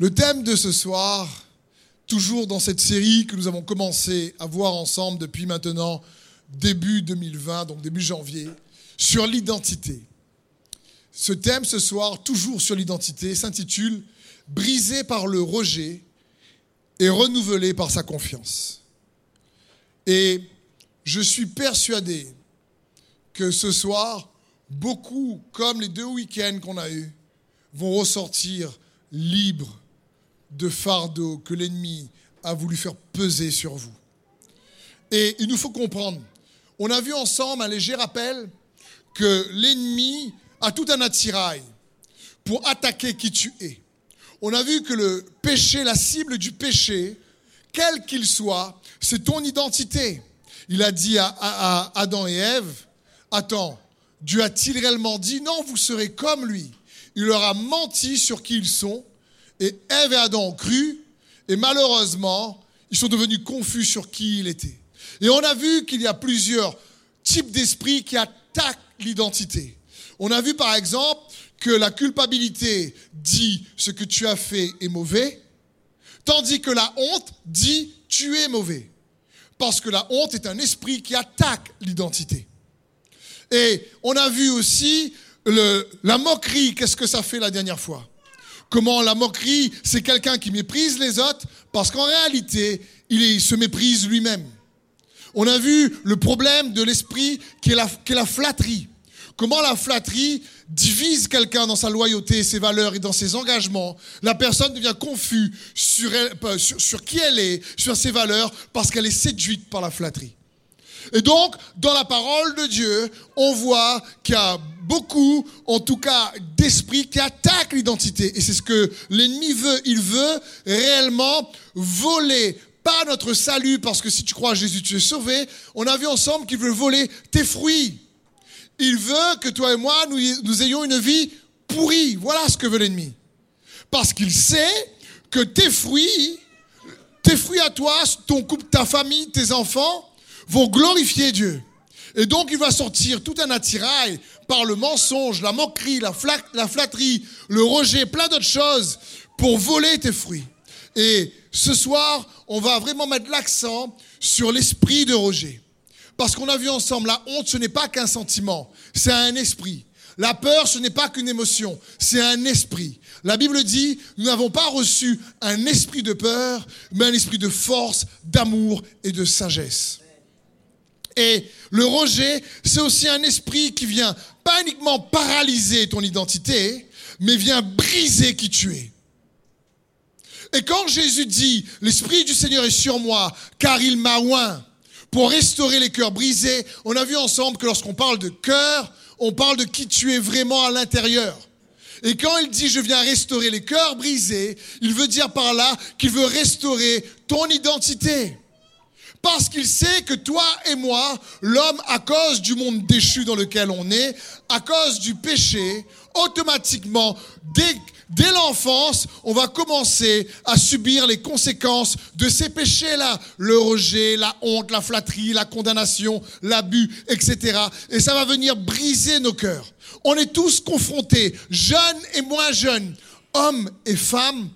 Le thème de ce soir, toujours dans cette série que nous avons commencé à voir ensemble depuis maintenant début 2020, donc début janvier, sur l'identité. Ce thème ce soir, toujours sur l'identité, s'intitule Brisé par le rejet et renouvelé par sa confiance. Et je suis persuadé que ce soir, beaucoup, comme les deux week-ends qu'on a eus, vont ressortir libres de fardeau que l'ennemi a voulu faire peser sur vous. Et il nous faut comprendre, on a vu ensemble un léger rappel que l'ennemi a tout un attirail pour attaquer qui tu es. On a vu que le péché, la cible du péché, quel qu'il soit, c'est ton identité. Il a dit à, Adam et Ève, attends, Dieu a-t-il réellement dit, non, vous serez comme lui. Il leur a menti sur qui ils sont et Ève et Adam ont cru, et malheureusement, ils sont devenus confus sur qui il était. Et on a vu qu'il y a plusieurs types d'esprits qui attaquent l'identité. On a vu par exemple que la culpabilité dit ce que tu as fait est mauvais, tandis que la honte dit tu es mauvais. Parce que la honte est un esprit qui attaque l'identité. Et on a vu aussi le, la moquerie, qu'est-ce que ça fait la dernière fois? Comment la moquerie, c'est quelqu'un qui méprise les autres parce qu'en réalité, il, se méprise lui-même. On a vu le problème de l'esprit qui, est la, flatterie. Comment la flatterie divise quelqu'un dans sa loyauté, ses valeurs et dans ses engagements. La personne devient confuse sur, sur, sur qui elle est, sur ses valeurs, parce qu'elle est séduite par la flatterie. Et donc, dans la parole de Dieu, on voit qu'il y a beaucoup, en tout cas, d'esprits qui attaquent l'identité. Et c'est ce que l'ennemi veut. Il veut réellement voler pas notre salut, parce que si tu crois Jésus, tu es sauvé. On a vu ensemble qu'il veut voler tes fruits. Il veut que toi et moi, nous, nous ayons une vie pourrie. Voilà ce que veut l'ennemi. Parce qu'il sait que tes fruits, tes fruits à toi, ton couple, ta famille, tes enfants, vont glorifier Dieu. Et donc il va sortir tout un attirail par le mensonge, la moquerie, la, la flatterie, le rejet, plein d'autres choses pour voler tes fruits. Et ce soir, on va vraiment mettre l'accent sur l'esprit de rejet. Parce qu'on a vu ensemble, la honte, ce n'est pas qu'un sentiment, c'est un esprit. La peur, ce n'est pas qu'une émotion, c'est un esprit. La Bible dit, nous n'avons pas reçu un esprit de peur, mais un esprit de force, d'amour et de sagesse. Et le rejet, c'est aussi un esprit qui vient pas uniquement paralyser ton identité, mais vient briser qui tu es. Et quand Jésus dit, l'Esprit du Seigneur est sur moi, car il m'a oint pour restaurer les cœurs brisés, on a vu ensemble que lorsqu'on parle de cœur, on parle de qui tu es vraiment à l'intérieur. Et quand il dit je viens restaurer les cœurs brisés, il veut dire par là qu'il veut restaurer ton identité. Parce qu'il sait que toi et moi, l'homme, à cause du monde déchu dans lequel on est, à cause du péché, automatiquement, dès, l'enfance, on va commencer à subir les conséquences de ces péchés-là. Le rejet, la honte, la flatterie, la condamnation, l'abus, etc. Et ça va venir briser nos cœurs. On est tous confrontés, jeunes et moins jeunes, hommes et femmes,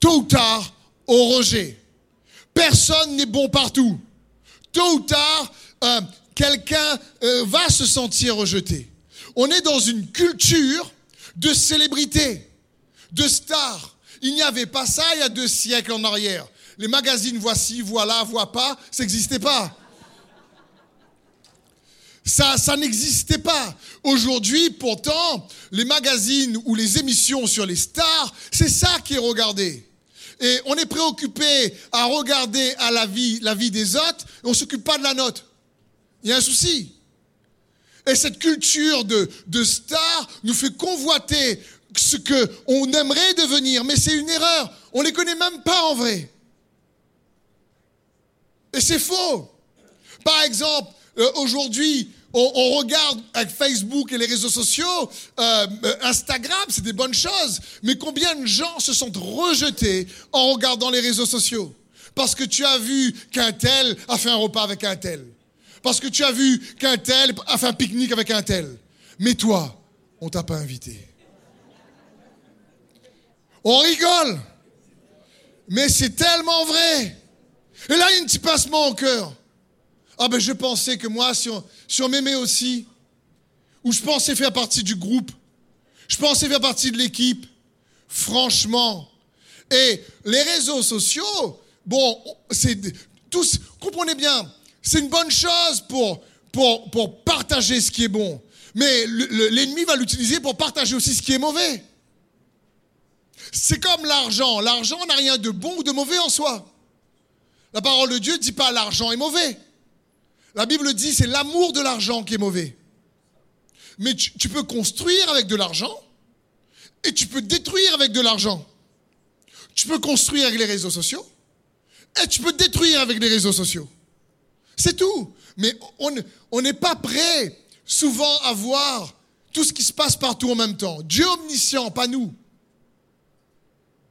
tôt ou tard, au rejet. Personne n'est bon partout. Tôt ou tard, euh, quelqu'un euh, va se sentir rejeté. On est dans une culture de célébrité, de stars. Il n'y avait pas ça il y a deux siècles en arrière. Les magazines voici, voilà, voit pas, ça n'existait pas. Ça, ça n'existait pas. Aujourd'hui, pourtant, les magazines ou les émissions sur les stars, c'est ça qui est regardé et on est préoccupé à regarder à la vie, des autres, et on s'occupe pas de la nôtre. Il y a un souci. Et cette culture de, de star nous fait convoiter ce qu'on aimerait devenir, mais c'est une erreur. On les connaît même pas en vrai. Et c'est faux. Par exemple, euh, aujourd'hui, on, regarde avec Facebook et les réseaux sociaux, euh, euh, Instagram, c'est des bonnes choses, mais combien de gens se sont rejetés en regardant les réseaux sociaux? Parce que tu as vu qu'un tel a fait un repas avec un tel. Parce que tu as vu qu'un tel a fait un pique-nique avec un tel. Mais toi, on t'a pas invité. On rigole. Mais c'est tellement vrai. Et là, il y a un petit passement au cœur. Ah ben je pensais que moi, si on, m'aimait aussi, ou je pensais faire partie du groupe, je pensais faire partie de l'équipe, franchement. Et les réseaux sociaux, bon, c'est tous, comprenez bien, c'est une bonne chose pour, pour, pour partager ce qui est bon. Mais l'ennemi va l'utiliser pour partager aussi ce qui est mauvais. C'est comme l'argent. L'argent n'a rien de bon ou de mauvais en soi. La parole de Dieu ne dit pas l'argent est mauvais. La Bible dit c'est l'amour de l'argent qui est mauvais. Mais tu, peux construire avec de l'argent et tu peux détruire avec de l'argent. Tu peux construire avec les réseaux sociaux et tu peux détruire avec les réseaux sociaux. C'est tout. Mais on n'est pas prêt souvent à voir tout ce qui se passe partout en même temps. Dieu omniscient, pas nous.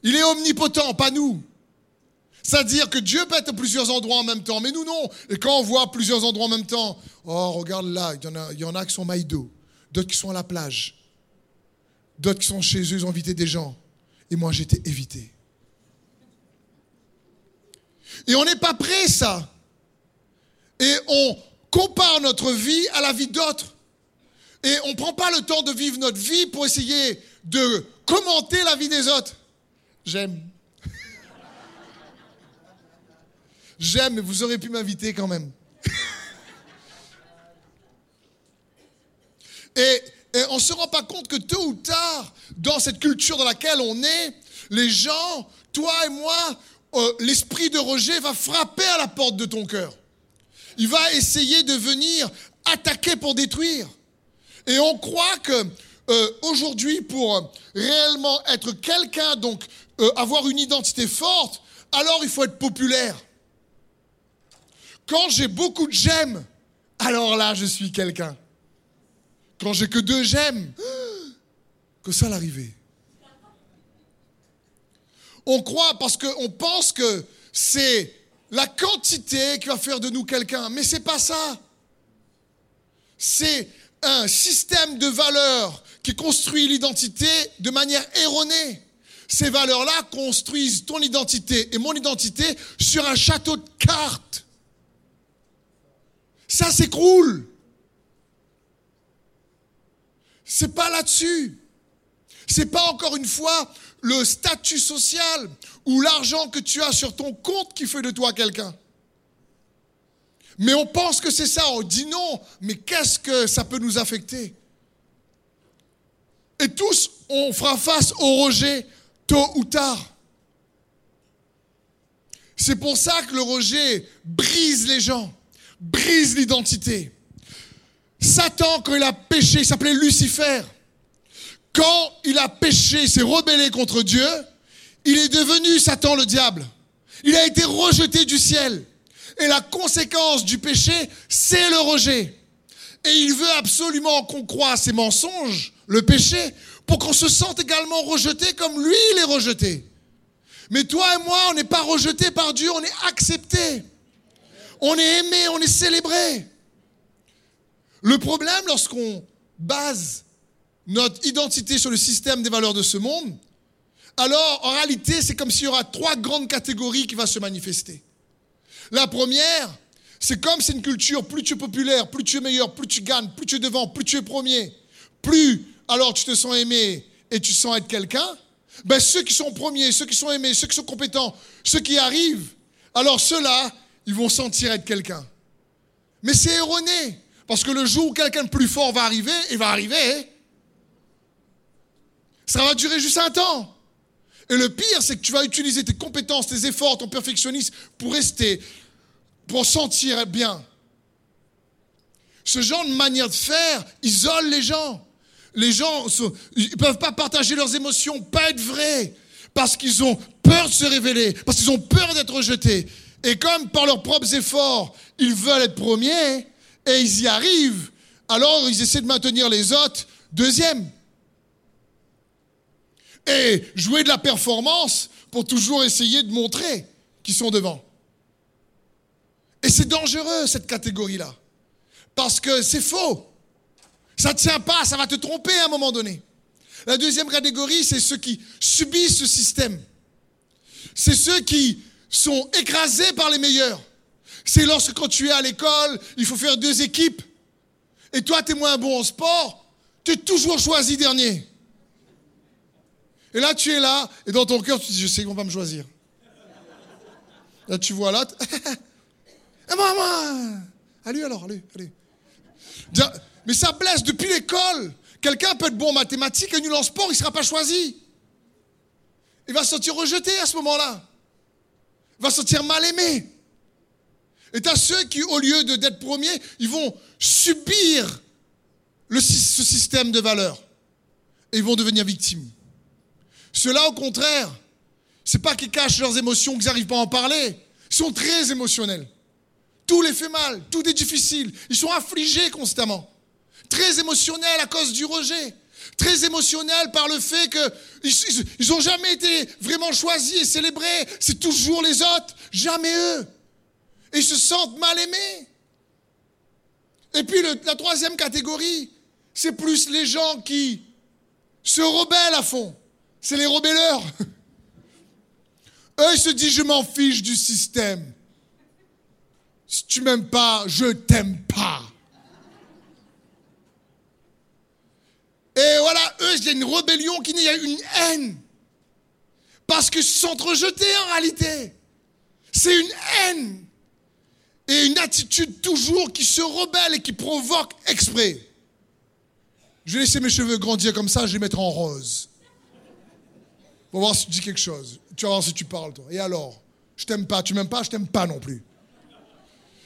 Il est omnipotent, pas nous. C'est-à-dire que Dieu peut être à plusieurs endroits en même temps, mais nous non. Et quand on voit plusieurs endroits en même temps, oh regarde là, il y en a, y en a qui sont maïdo, d'autres qui sont à la plage, d'autres qui sont chez eux, ils ont invité des gens. Et moi j'étais évité. Et on n'est pas prêt ça. Et on compare notre vie à la vie d'autres. Et on ne prend pas le temps de vivre notre vie pour essayer de commenter la vie des autres. J'aime. J'aime, mais vous auriez pu m'inviter quand même. et, on ne se rend pas compte que tôt ou tard, dans cette culture dans laquelle on est, les gens, toi et moi, euh, l'esprit de rejet va frapper à la porte de ton cœur. Il va essayer de venir attaquer pour détruire. Et on croit que euh, aujourd'hui, pour réellement être quelqu'un, donc euh, avoir une identité forte, alors il faut être populaire. Quand j'ai beaucoup de j'aime, alors là, je suis quelqu'un. Quand j'ai que deux j'aime, que ça l'arrivée. On croit parce qu'on pense que c'est la quantité qui va faire de nous quelqu'un, mais c'est pas ça. C'est un système de valeurs qui construit l'identité de manière erronée. Ces valeurs-là construisent ton identité et mon identité sur un château de cartes. Ça s'écroule. C'est pas là-dessus. C'est pas encore une fois le statut social ou l'argent que tu as sur ton compte qui fait de toi quelqu'un. Mais on pense que c'est ça, on dit non, mais qu'est-ce que ça peut nous affecter? Et tous, on fera face au rejet tôt ou tard. C'est pour ça que le rejet brise les gens, brise l'identité. Satan, quand il a péché, il s'appelait Lucifer. Quand il a péché, s'est rebellé contre Dieu, il est devenu Satan le diable. Il a été rejeté du ciel. Et la conséquence du péché, c'est le rejet. Et il veut absolument qu'on croie à ses mensonges, le péché, pour qu'on se sente également rejeté comme lui, il est rejeté. Mais toi et moi, on n'est pas rejeté par Dieu, on est accepté. On est aimé, on est célébré. Le problème lorsqu'on base notre identité sur le système des valeurs de ce monde, alors en réalité, c'est comme s'il y aura trois grandes catégories qui vont se manifester. La première, c'est comme c'est une culture, plus tu es populaire, plus tu es meilleur, plus tu gagnes, plus tu es devant, plus tu es premier, plus alors tu te sens aimé et tu sens être quelqu'un. Ben, ceux qui sont premiers, ceux qui sont aimés, ceux qui sont compétents, ceux qui arrivent, alors ceux-là, ils vont sentir être quelqu'un. Mais c'est erroné, parce que le jour où quelqu'un de plus fort va arriver, il va arriver, ça va durer juste un temps. Et le pire, c'est que tu vas utiliser tes compétences, tes efforts, ton perfectionnisme pour rester, pour sentir bien. Ce genre de manière de faire isole les gens. Les gens ne peuvent pas partager leurs émotions, pas être vrais, parce qu'ils ont peur de se révéler, parce qu'ils ont peur d'être rejetés. Et comme par leurs propres efforts, ils veulent être premiers, et ils y arrivent, alors ils essaient de maintenir les autres deuxième et jouer de la performance pour toujours essayer de montrer qu'ils sont devant. Et c'est dangereux, cette catégorie-là. Parce que c'est faux. Ça ne tient pas, ça va te tromper à un moment donné. La deuxième catégorie, c'est ceux qui subissent ce système. c'est ceux qui sont écrasés par les meilleurs. C'est lorsque quand tu es à l'école, il faut faire deux équipes. Et toi, tu moins bon en sport, tu es toujours choisi dernier. Et là, tu es là, et dans ton cœur, tu dis, je sais qu'on va me choisir. Là, tu vois là. Et moi, moi. Allez alors, allez, allez. Mais ça blesse depuis l'école. Quelqu'un peut être bon en mathématiques et nul en sport, il ne sera pas choisi. Il va se sentir rejeté à ce moment-là. Va se sentir mal aimé. Et as ceux qui, au lieu d'être premiers, ils vont subir ce système de valeurs. Et ils vont devenir victimes. Ceux-là, au contraire, c'est pas qu'ils cachent leurs émotions, qu'ils n'arrivent pas à en parler. Ils sont très émotionnels. Tout les fait mal, tout est difficile. Ils sont affligés constamment. Très émotionnels à cause du rejet. Très émotionnels par le fait qu'ils n'ont jamais été vraiment choisis et célébrés. C'est toujours les autres, jamais eux. Ils se sentent mal aimés. Et puis la troisième catégorie, c'est plus les gens qui se rebellent à fond. C'est les rebelleurs. Eux, ils se disent, je m'en fiche du système. Si tu m'aimes pas, je t'aime pas. Et voilà, eux, il y a une rébellion qui n'y a une haine. Parce qu'ils sont rejetés en réalité. C'est une haine. Et une attitude toujours qui se rebelle et qui provoque exprès. Je vais laisser mes cheveux grandir comme ça, je les mettrai en rose. On va voir si tu dis quelque chose. Tu vas voir si tu parles, toi. Et alors? Je t'aime pas. Tu m'aimes pas? Je t'aime pas non plus.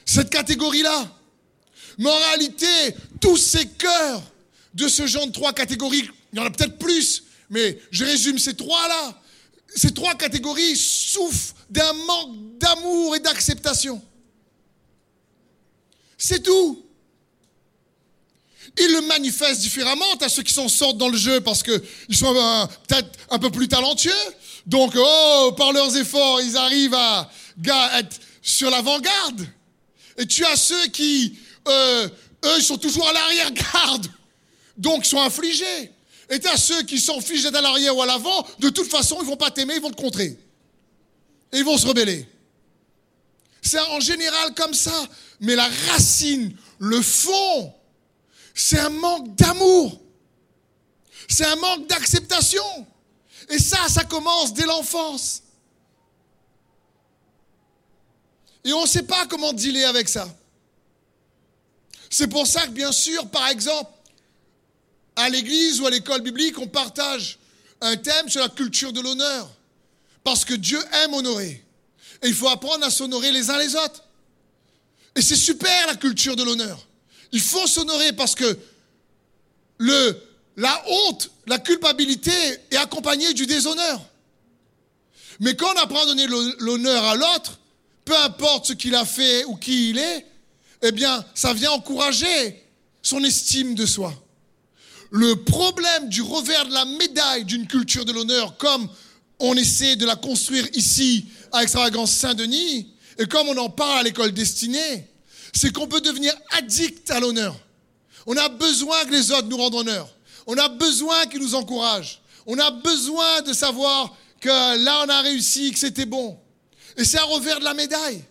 Cette catégorie-là. Mais en réalité, tous ces cœurs de ce genre de trois catégories, il y en a peut-être plus, mais je résume ces trois-là. Ces trois catégories souffrent d'un manque d'amour et d'acceptation. C'est tout. Ils le manifestent différemment. à ceux qui s'en sortent dans le jeu parce qu'ils sont peut-être un peu plus talentueux. Donc, oh, par leurs efforts, ils arrivent à, être sur l'avant-garde. Et tu as ceux qui, euh, eux, sont toujours à l'arrière-garde. Donc, sont affligés. Et as ceux qui fichent d'être à l'arrière ou à l'avant. De toute façon, ils vont pas t'aimer, ils vont te contrer. Et ils vont se rebeller. C'est en général comme ça. Mais la racine, le fond, c'est un manque d'amour. C'est un manque d'acceptation. Et ça, ça commence dès l'enfance. Et on ne sait pas comment dealer avec ça. C'est pour ça que, bien sûr, par exemple, à l'église ou à l'école biblique, on partage un thème sur la culture de l'honneur. Parce que Dieu aime honorer. Et il faut apprendre à s'honorer les uns les autres. Et c'est super la culture de l'honneur. Il faut s'honorer parce que le, la honte, la culpabilité est accompagnée du déshonneur. Mais quand on apprend à donner l'honneur à l'autre, peu importe ce qu'il a fait ou qui il est, eh bien, ça vient encourager son estime de soi. Le problème du revers de la médaille d'une culture de l'honneur, comme on essaie de la construire ici à Extravagance Saint-Denis, et comme on en parle à l'école destinée, c'est qu'on peut devenir addict à l'honneur. On a besoin que les autres nous rendent honneur. On a besoin qu'ils nous encouragent. On a besoin de savoir que là, on a réussi, que c'était bon. Et c'est un revers de la médaille.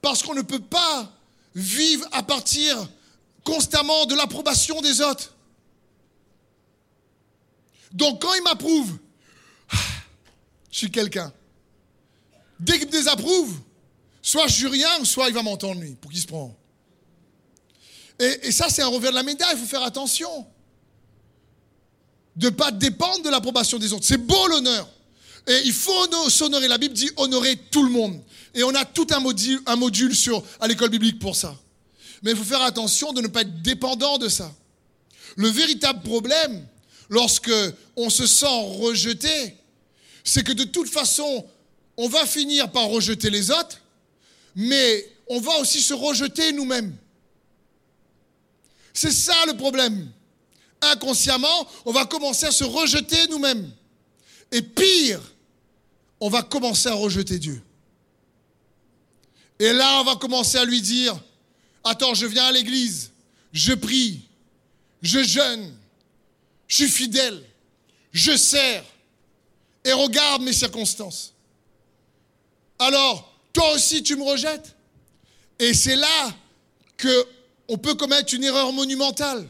Parce qu'on ne peut pas vivre à partir constamment de l'approbation des autres. Donc quand il m'approuve, je suis quelqu'un. Dès qu'il me désapprouve, soit je suis rien, soit il va m'entendre lui, pour qu'il se prend. Et, ça, c'est un revers de la médaille, il faut faire attention. De ne pas dépendre de l'approbation des autres. C'est beau l'honneur. Et il faut s'honorer. La Bible dit honorer tout le monde. Et on a tout un module, à l'école biblique pour ça. Mais il faut faire attention de ne pas être dépendant de ça. Le véritable problème, lorsque on se sent rejeté, c'est que de toute façon, on va finir par rejeter les autres, mais on va aussi se rejeter nous-mêmes. C'est ça le problème. Inconsciemment, on va commencer à se rejeter nous-mêmes. Et pire, on va commencer à rejeter Dieu. Et là, on va commencer à lui dire, attends, je viens à l'église, je prie, je jeûne, je suis fidèle, je sers, et regarde mes circonstances. alors toi aussi tu me rejettes. Et c'est là que on peut commettre une erreur monumentale.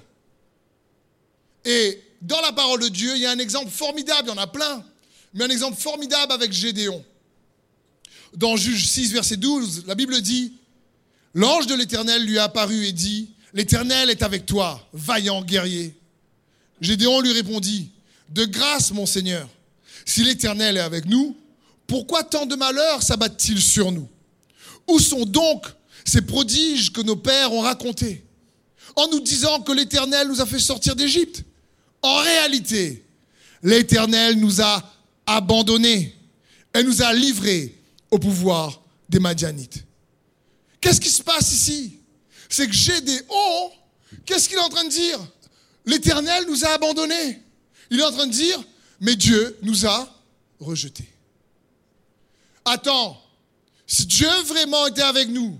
Et dans la parole de Dieu, il y a un exemple formidable, il y en a plein, mais un exemple formidable avec Gédéon. Dans Juge 6, verset 12, la Bible dit, L'ange de l'Éternel lui a apparu et dit, L'Éternel est avec toi, vaillant guerrier. Gédéon lui répondit, De grâce, mon Seigneur, si l'Éternel est avec nous, pourquoi tant de malheurs s'abattent-ils sur nous? Où sont donc ces prodiges que nos pères ont racontés? En nous disant que l'Éternel nous a fait sortir d'Égypte En réalité, l'Éternel nous a abandonnés et nous a livrés au pouvoir des Madianites. Qu'est-ce qui se passe ici? C'est que Gédéon, qu'est-ce qu'il est en train de dire? L'Éternel nous a abandonnés. Il est en train de dire, mais Dieu nous a rejetés. Attends, si Dieu vraiment était avec nous,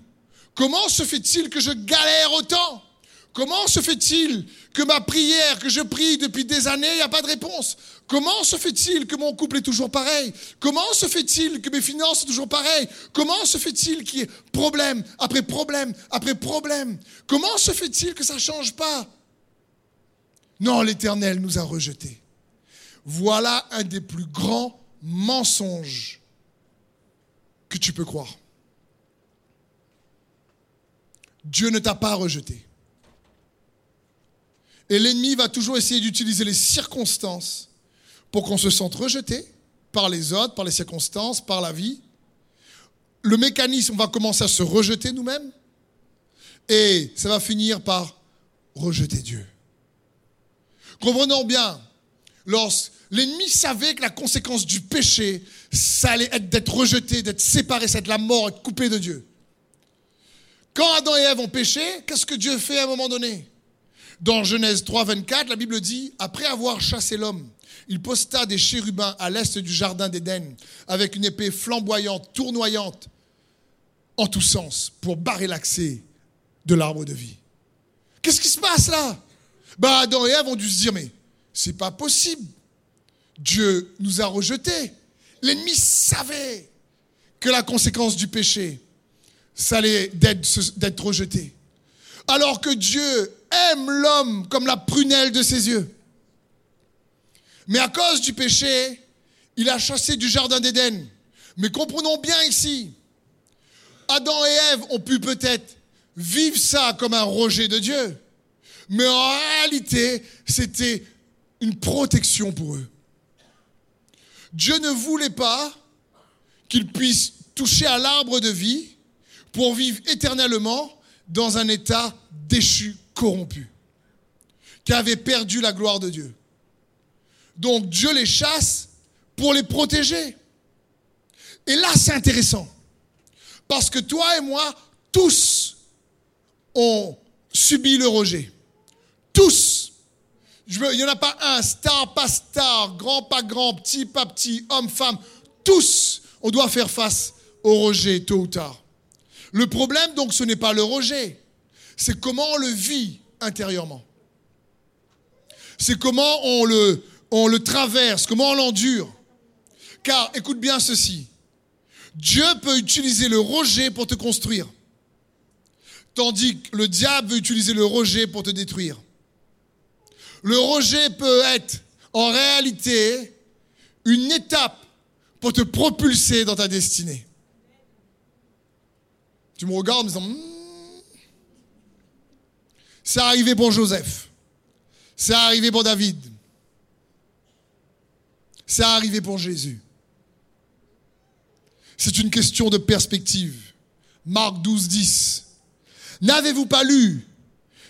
comment se fait-il que je galère autant? Comment se fait-il que ma prière, que je prie depuis des années, il n'y a pas de réponse? Comment se fait-il que mon couple est toujours pareil? Comment se fait-il que mes finances sont toujours pareilles? Comment se fait-il qu'il y ait problème après problème après problème? Comment se fait-il que ça ne change pas? Non, l'Éternel nous a rejetés. Voilà un des plus grands mensonges que tu peux croire. Dieu ne t'a pas rejeté. Et l'ennemi va toujours essayer d'utiliser les circonstances pour qu'on se sente rejeté par les autres, par les circonstances, par la vie. Le mécanisme va commencer à se rejeter nous-mêmes et ça va finir par rejeter Dieu. Comprenons bien, lorsque l'ennemi savait que la conséquence du péché, ça allait être d'être rejeté, d'être séparé, c'est la mort, être coupé de Dieu. Quand Adam et Ève ont péché, qu'est-ce que Dieu fait à un moment donné? Dans Genèse 3, 24, la Bible dit, après avoir chassé l'homme, il posta des chérubins à l'est du jardin d'Éden avec une épée flamboyante, tournoyante, en tous sens, pour barrer l'accès de l'arbre de vie. Qu'est-ce qui se passe là? Bah, Adam et Ève ont dû se dire, mais c'est pas possible. Dieu nous a rejetés. L'ennemi savait que la conséquence du péché, ça allait d'être rejeté. Alors que Dieu aime l'homme comme la prunelle de ses yeux. Mais à cause du péché, il a chassé du jardin d'Éden. Mais comprenons bien ici, Adam et Ève ont pu peut-être vivre ça comme un rejet de Dieu. Mais en réalité, c'était une protection pour eux. Dieu ne voulait pas qu'ils puissent toucher à l'arbre de vie pour vivre éternellement dans un état déchu, corrompu, qui avait perdu la gloire de Dieu. Donc Dieu les chasse pour les protéger. Et là, c'est intéressant. Parce que toi et moi, tous ont subi le rejet. Tous. il n'y en a pas un, star, pas star, grand, pas grand, petit, pas petit, homme, femme. Tous, on doit faire face au rejet tôt ou tard. Le problème, donc, ce n'est pas le rejet. C'est comment on le vit intérieurement. C'est comment on le, on le traverse, comment on l'endure. Car écoute bien ceci. Dieu peut utiliser le rejet pour te construire, tandis que le diable veut utiliser le rejet pour te détruire. Le rejet peut être en réalité une étape pour te propulser dans ta destinée. Tu me regardes en me disant, hmm, c'est arrivé pour Joseph, c'est arrivé pour David, c'est arrivé pour Jésus. C'est une question de perspective. Marc 12, 10. N'avez-vous pas lu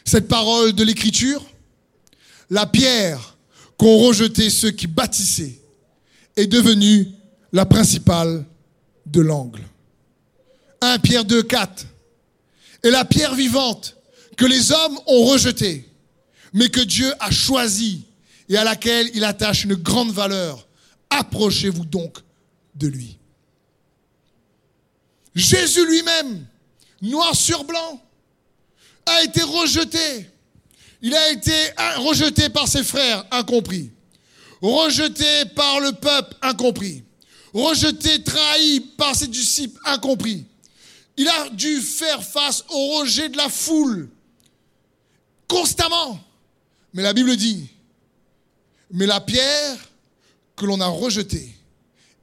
cette parole de l'Écriture? La pierre qu'ont rejeté ceux qui bâtissaient est devenue la principale de l'angle. 1 Pierre 2, 4. Et la pierre vivante que les hommes ont rejetée, mais que Dieu a choisie et à laquelle il attache une grande valeur, Approchez-vous donc de lui. Jésus lui-même, noir sur blanc, a été rejeté. Il a été rejeté par ses frères, incompris. Rejeté par le peuple, incompris. rejeté, trahi par ses disciples, incompris. Il a dû faire face au rejet de la foule, constamment. Mais la Bible dit, mais la pierre que l'on a rejetée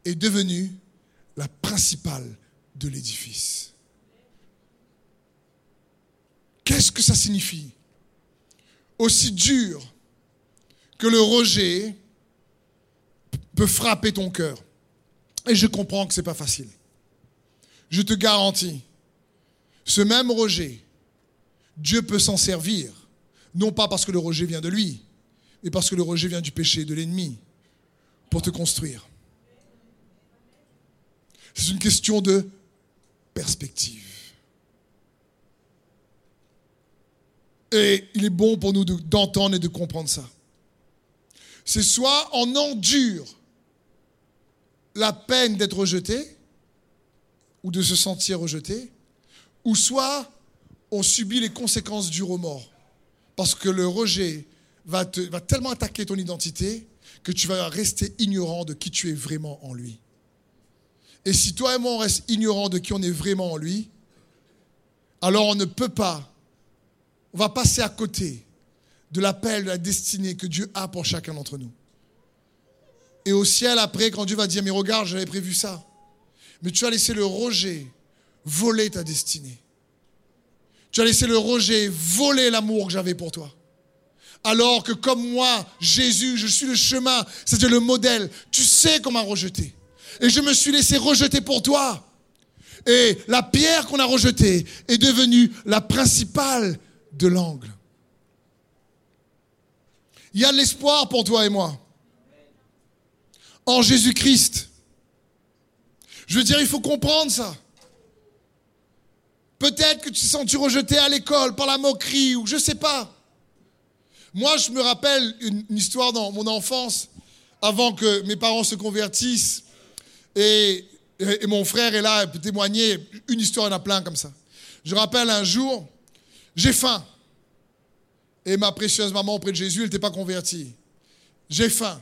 est devenue la principale de l'édifice. Qu'est-ce que ça signifie? Aussi dur que le rejet peut frapper ton cœur. Et je comprends que ce n'est pas facile. Je te garantis, ce même rejet, Dieu peut s'en servir, non pas parce que le rejet vient de lui, mais parce que le rejet vient du péché, de l'ennemi, pour te construire. C'est une question de perspective. Et il est bon pour nous d'entendre et de comprendre ça. C'est soit on endure la peine d'être rejeté ou de se sentir rejeté, ou soit on subit les conséquences du remords. Parce que le rejet va, va tellement attaquer ton identité que tu vas rester ignorant de qui tu es vraiment en lui. Et si toi et moi on reste ignorant de qui on est vraiment en lui, alors on ne peut pas on va passer à côté de l'appel, de la destinée que Dieu a pour chacun d'entre nous. Et au ciel, après, quand Dieu va dire, mais regarde, j'avais prévu ça. Mais tu as laissé le rejet voler ta destinée. Tu as laissé le rejet voler l'amour que j'avais pour toi. Alors que comme moi, Jésus, je suis le chemin, c'est-à-dire le modèle, tu sais comment rejeter. Et je me suis laissé rejeter pour toi. Et la pierre qu'on a rejetée est devenue la principale de l'angle. Il y a de l'espoir pour toi et moi. En Jésus-Christ. Je veux dire, il faut comprendre ça. Peut-être que tu te sens rejeté à l'école par la moquerie ou je sais pas. Moi, je me rappelle une, histoire dans mon enfance, avant que mes parents se convertissent. Et, et, mon frère est là, il peut témoigner. Une histoire, il y en a plein comme ça. Je rappelle un jour, j'ai faim. Et ma précieuse maman auprès de Jésus, elle n'était pas convertie. J'ai faim.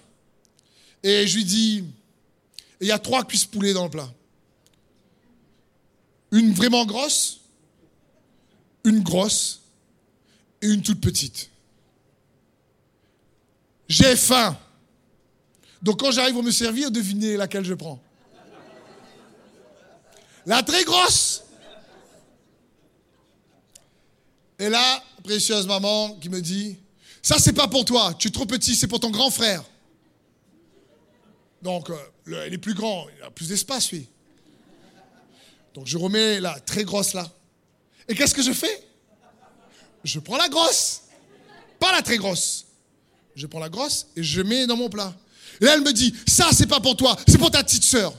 Et je lui dis, il y a trois cuisses poulées dans le plat. Une vraiment grosse, une grosse et une toute petite. J'ai faim. Donc quand j'arrive à me servir, devinez laquelle je prends. La très grosse. Et là, précieuse maman qui me dit, ça c'est pas pour toi, tu es trop petit, c'est pour ton grand frère. Donc, euh, il est plus grand, il a plus d'espace, lui. Donc, je remets la très grosse là. Et qu'est-ce que je fais? Je prends la grosse, pas la très grosse. Je prends la grosse et je mets dans mon plat. Et là, elle me dit, ça, c'est pas pour toi, c'est pour ta petite sœur.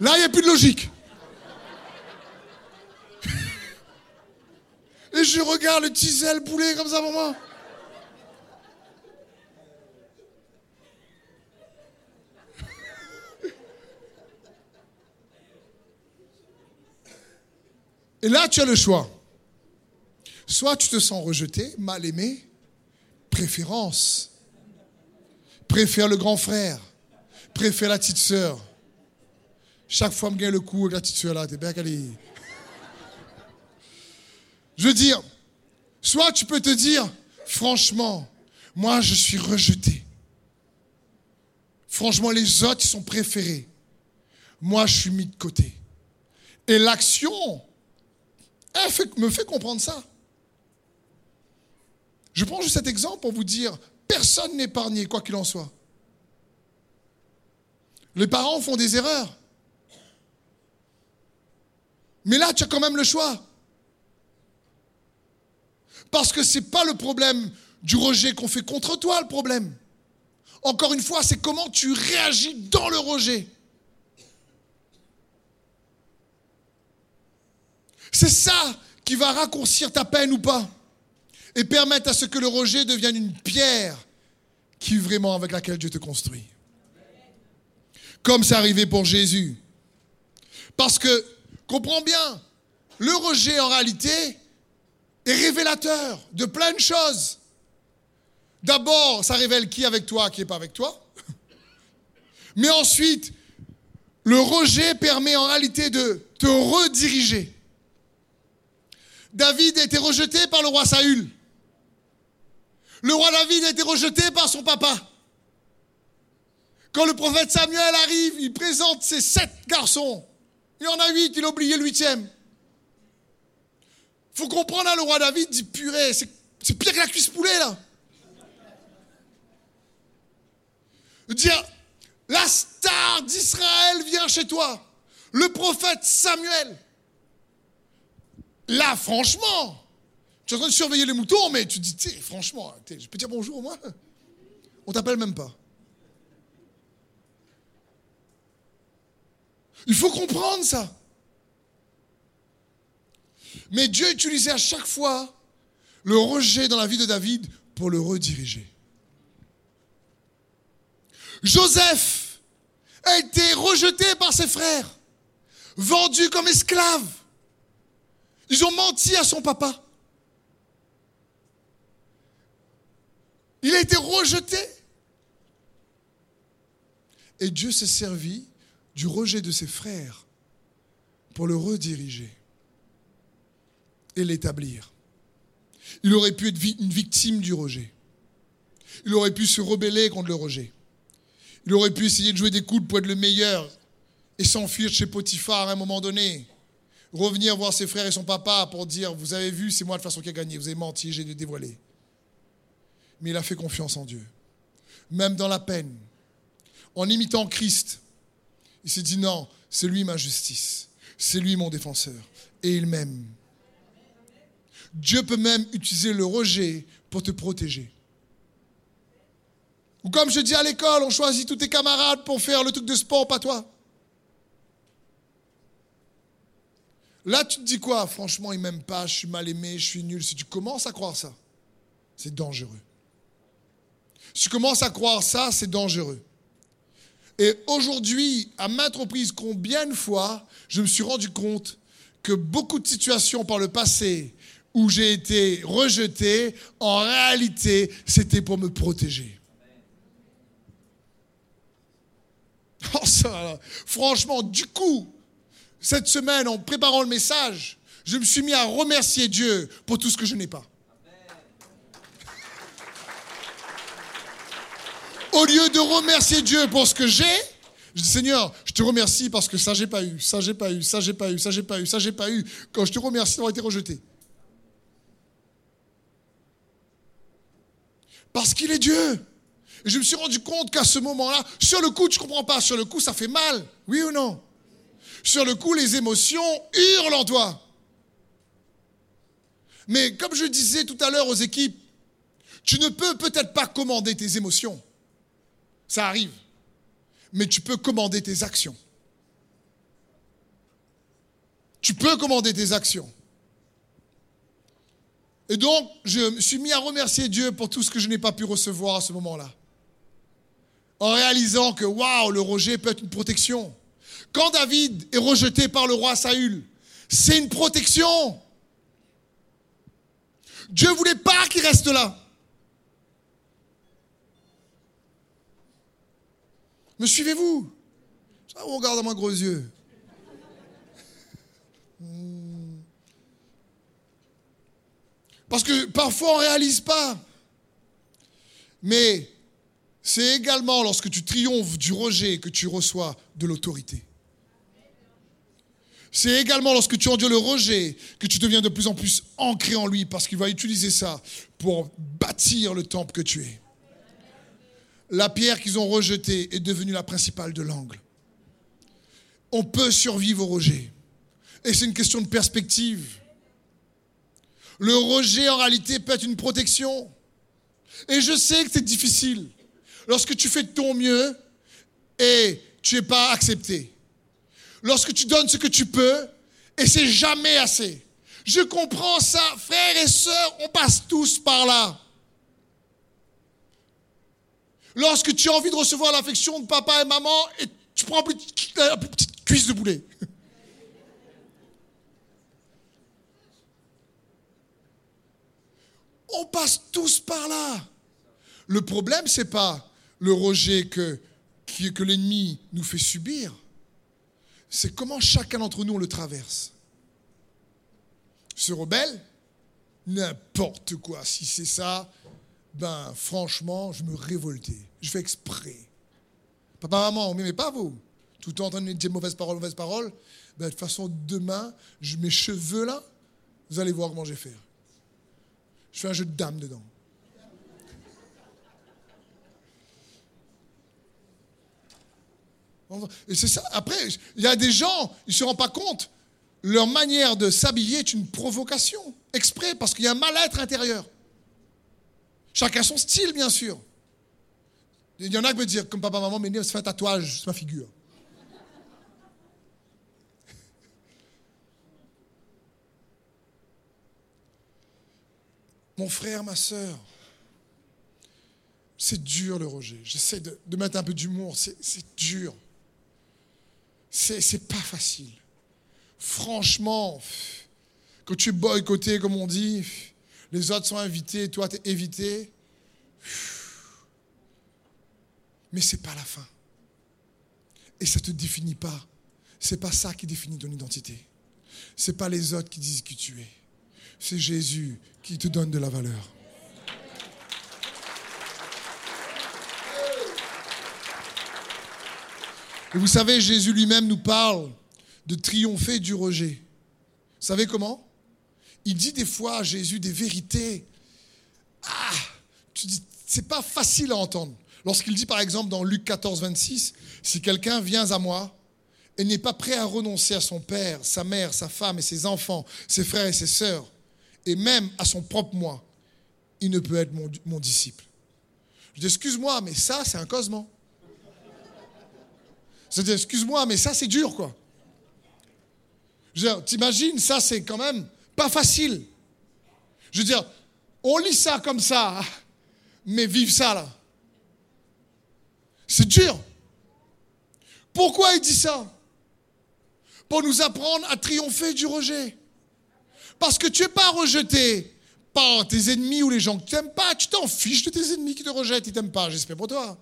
Là, il n'y a plus de logique. Et je regarde le tisel bouler comme ça, maman. Et là, tu as le choix. Soit tu te sens rejeté, mal aimé, préférence. Préfère le grand frère, préfère la petite sœur. Chaque fois, me gagne le coup avec la petite sœur là, t'es bien calé. Je veux dire, soit tu peux te dire, franchement, moi je suis rejeté. Franchement, les autres, sont préférés. Moi, je suis mis de côté. Et l'action me fait comprendre ça. Je prends juste cet exemple pour vous dire, personne n'est épargné, quoi qu'il en soit. Les parents font des erreurs. Mais là, tu as quand même le choix. Parce que ce n'est pas le problème du rejet qu'on fait contre toi le problème. Encore une fois, c'est comment tu réagis dans le rejet. C'est ça qui va raccourcir ta peine ou pas. Et permettre à ce que le rejet devienne une pierre qui vraiment avec laquelle Dieu te construit. Comme c'est arrivé pour Jésus. Parce que, comprends bien, le rejet en réalité, est révélateur de plein de choses. D'abord, ça révèle qui est avec toi, qui n'est pas avec toi. Mais ensuite, le rejet permet en réalité de te rediriger. David a été rejeté par le roi Saül. Le roi David a été rejeté par son papa. Quand le prophète Samuel arrive, il présente ses sept garçons. Il y en a huit, il a oublié le huitième. Faut comprendre, hein, le roi David dit purée, c'est pire que la cuisse poulet là. Dire, la star d'Israël vient chez toi. Le prophète Samuel. Là, franchement, tu es en train de surveiller les moutons, mais tu dis, franchement, je peux dire bonjour moi On t'appelle même pas. Il faut comprendre ça. Mais Dieu utilisait à chaque fois le rejet dans la vie de David pour le rediriger. Joseph a été rejeté par ses frères, vendu comme esclave. Ils ont menti à son papa. Il a été rejeté. Et Dieu s'est servi du rejet de ses frères pour le rediriger et l'établir. Il aurait pu être une victime du rejet. Il aurait pu se rebeller contre le rejet. Il aurait pu essayer de jouer des coudes pour être le meilleur et s'enfuir chez Potiphar à un moment donné. Revenir voir ses frères et son papa pour dire Vous avez vu, c'est moi de façon qui a gagné, vous avez menti, j'ai dévoilé. Mais il a fait confiance en Dieu. Même dans la peine, en imitant Christ, il s'est dit Non, c'est lui ma justice, c'est lui mon défenseur, et il m'aime. Dieu peut même utiliser le rejet pour te protéger. Ou comme je dis à l'école, on choisit tous tes camarades pour faire le truc de sport, pas toi. Là, tu te dis quoi? Franchement, il m'aime pas, je suis mal aimé, je suis nul. Si tu commences à croire ça, c'est dangereux. Si tu commences à croire ça, c'est dangereux. Et aujourd'hui, à maintes reprises, combien de fois je me suis rendu compte que beaucoup de situations par le passé où j'ai été rejeté, en réalité, c'était pour me protéger. Oh, franchement, du coup, cette semaine, en préparant le message, je me suis mis à remercier Dieu pour tout ce que je n'ai pas. Au lieu de remercier Dieu pour ce que j'ai, je dis Seigneur, je te remercie parce que ça j'ai pas eu, ça j'ai pas eu, ça j'ai pas eu, ça j'ai pas eu, ça j'ai pas eu. Quand je te remercie d'avoir été rejeté. Parce qu'il est Dieu. Et je me suis rendu compte qu'à ce moment-là, sur le coup, tu comprends pas, sur le coup, ça fait mal. Oui ou non? Sur le coup, les émotions hurlent en toi. Mais comme je disais tout à l'heure aux équipes, tu ne peux peut-être pas commander tes émotions. Ça arrive. Mais tu peux commander tes actions. Tu peux commander tes actions. Et donc, je me suis mis à remercier Dieu pour tout ce que je n'ai pas pu recevoir à ce moment-là en réalisant que waouh, le rejet peut être une protection. Quand David est rejeté par le roi Saül, c'est une protection. Dieu ne voulait pas qu'il reste là. Me suivez-vous? Ça vous regarde à gros yeux. Parce que parfois on ne réalise pas. Mais c'est également lorsque tu triomphes du rejet que tu reçois de l'autorité. C'est également lorsque tu endures le rejet que tu deviens de plus en plus ancré en lui parce qu'il va utiliser ça pour bâtir le temple que tu es. La pierre qu'ils ont rejetée est devenue la principale de l'angle. On peut survivre au rejet. Et c'est une question de perspective. Le rejet, en réalité, peut être une protection. Et je sais que c'est difficile lorsque tu fais ton mieux et tu n'es pas accepté. Lorsque tu donnes ce que tu peux et c'est jamais assez. Je comprends ça, frères et sœurs, on passe tous par là. Lorsque tu as envie de recevoir l'affection de papa et maman et tu prends une petite cuisse de boulet. On passe tous par là. Le problème, c'est pas le rejet que l'ennemi nous fait subir, c'est comment chacun d'entre nous le traverse. Se rebelle, n'importe quoi. Si c'est ça, ben franchement, je me révoltais. Je fais exprès. Papa, maman, on m'aimait pas vous. Tout le temps en train de dire mauvaise parole, mauvaise parole. Ben, de toute façon, demain, mes cheveux là, vous allez voir comment je vais faire. Je fais un jeu de dames dedans. Et c'est ça. Après, il y a des gens, ils ne se rendent pas compte. Leur manière de s'habiller est une provocation, exprès, parce qu'il y a un mal-être intérieur. Chacun son style, bien sûr. Il y en a qui me disent, comme papa, maman, mais c'est fait un tatouage c'est ma figure. Mon frère, ma soeur, c'est dur le rejet. J'essaie de, mettre un peu d'humour, c'est dur. C'est pas facile. Franchement, quand tu es boycotté, comme on dit, les autres sont invités, toi tu es évité. Mais c'est pas la fin. Et ça ne te définit pas. C'est pas ça qui définit ton identité. C'est pas les autres qui disent qui tu es. C'est Jésus qui te donne de la valeur. Et vous savez, Jésus lui-même nous parle de triompher du rejet. Vous savez comment? Il dit des fois à Jésus des vérités. Ah, c'est pas facile à entendre. Lorsqu'il dit par exemple dans Luc 14, 26, si quelqu'un vient à moi et n'est pas prêt à renoncer à son père, sa mère, sa femme et ses enfants, ses frères et ses sœurs, et même à son propre moi, il ne peut être mon, disciple. Je dis, excuse-moi, mais ça, c'est un cosmo. C'est-à-dire, excuse-moi, mais ça, c'est dur, quoi. T'imagines, ça, c'est quand même pas facile. Je veux dire, on lit ça comme ça, mais vive ça, là. C'est dur. Pourquoi il dit ça? Pour nous apprendre à triompher du rejet. Parce que tu n'es pas rejeté par tes ennemis ou les gens que tu n'aimes pas. Tu t'en fiches de tes ennemis qui te rejettent, ils t'aiment pas, j'espère pour toi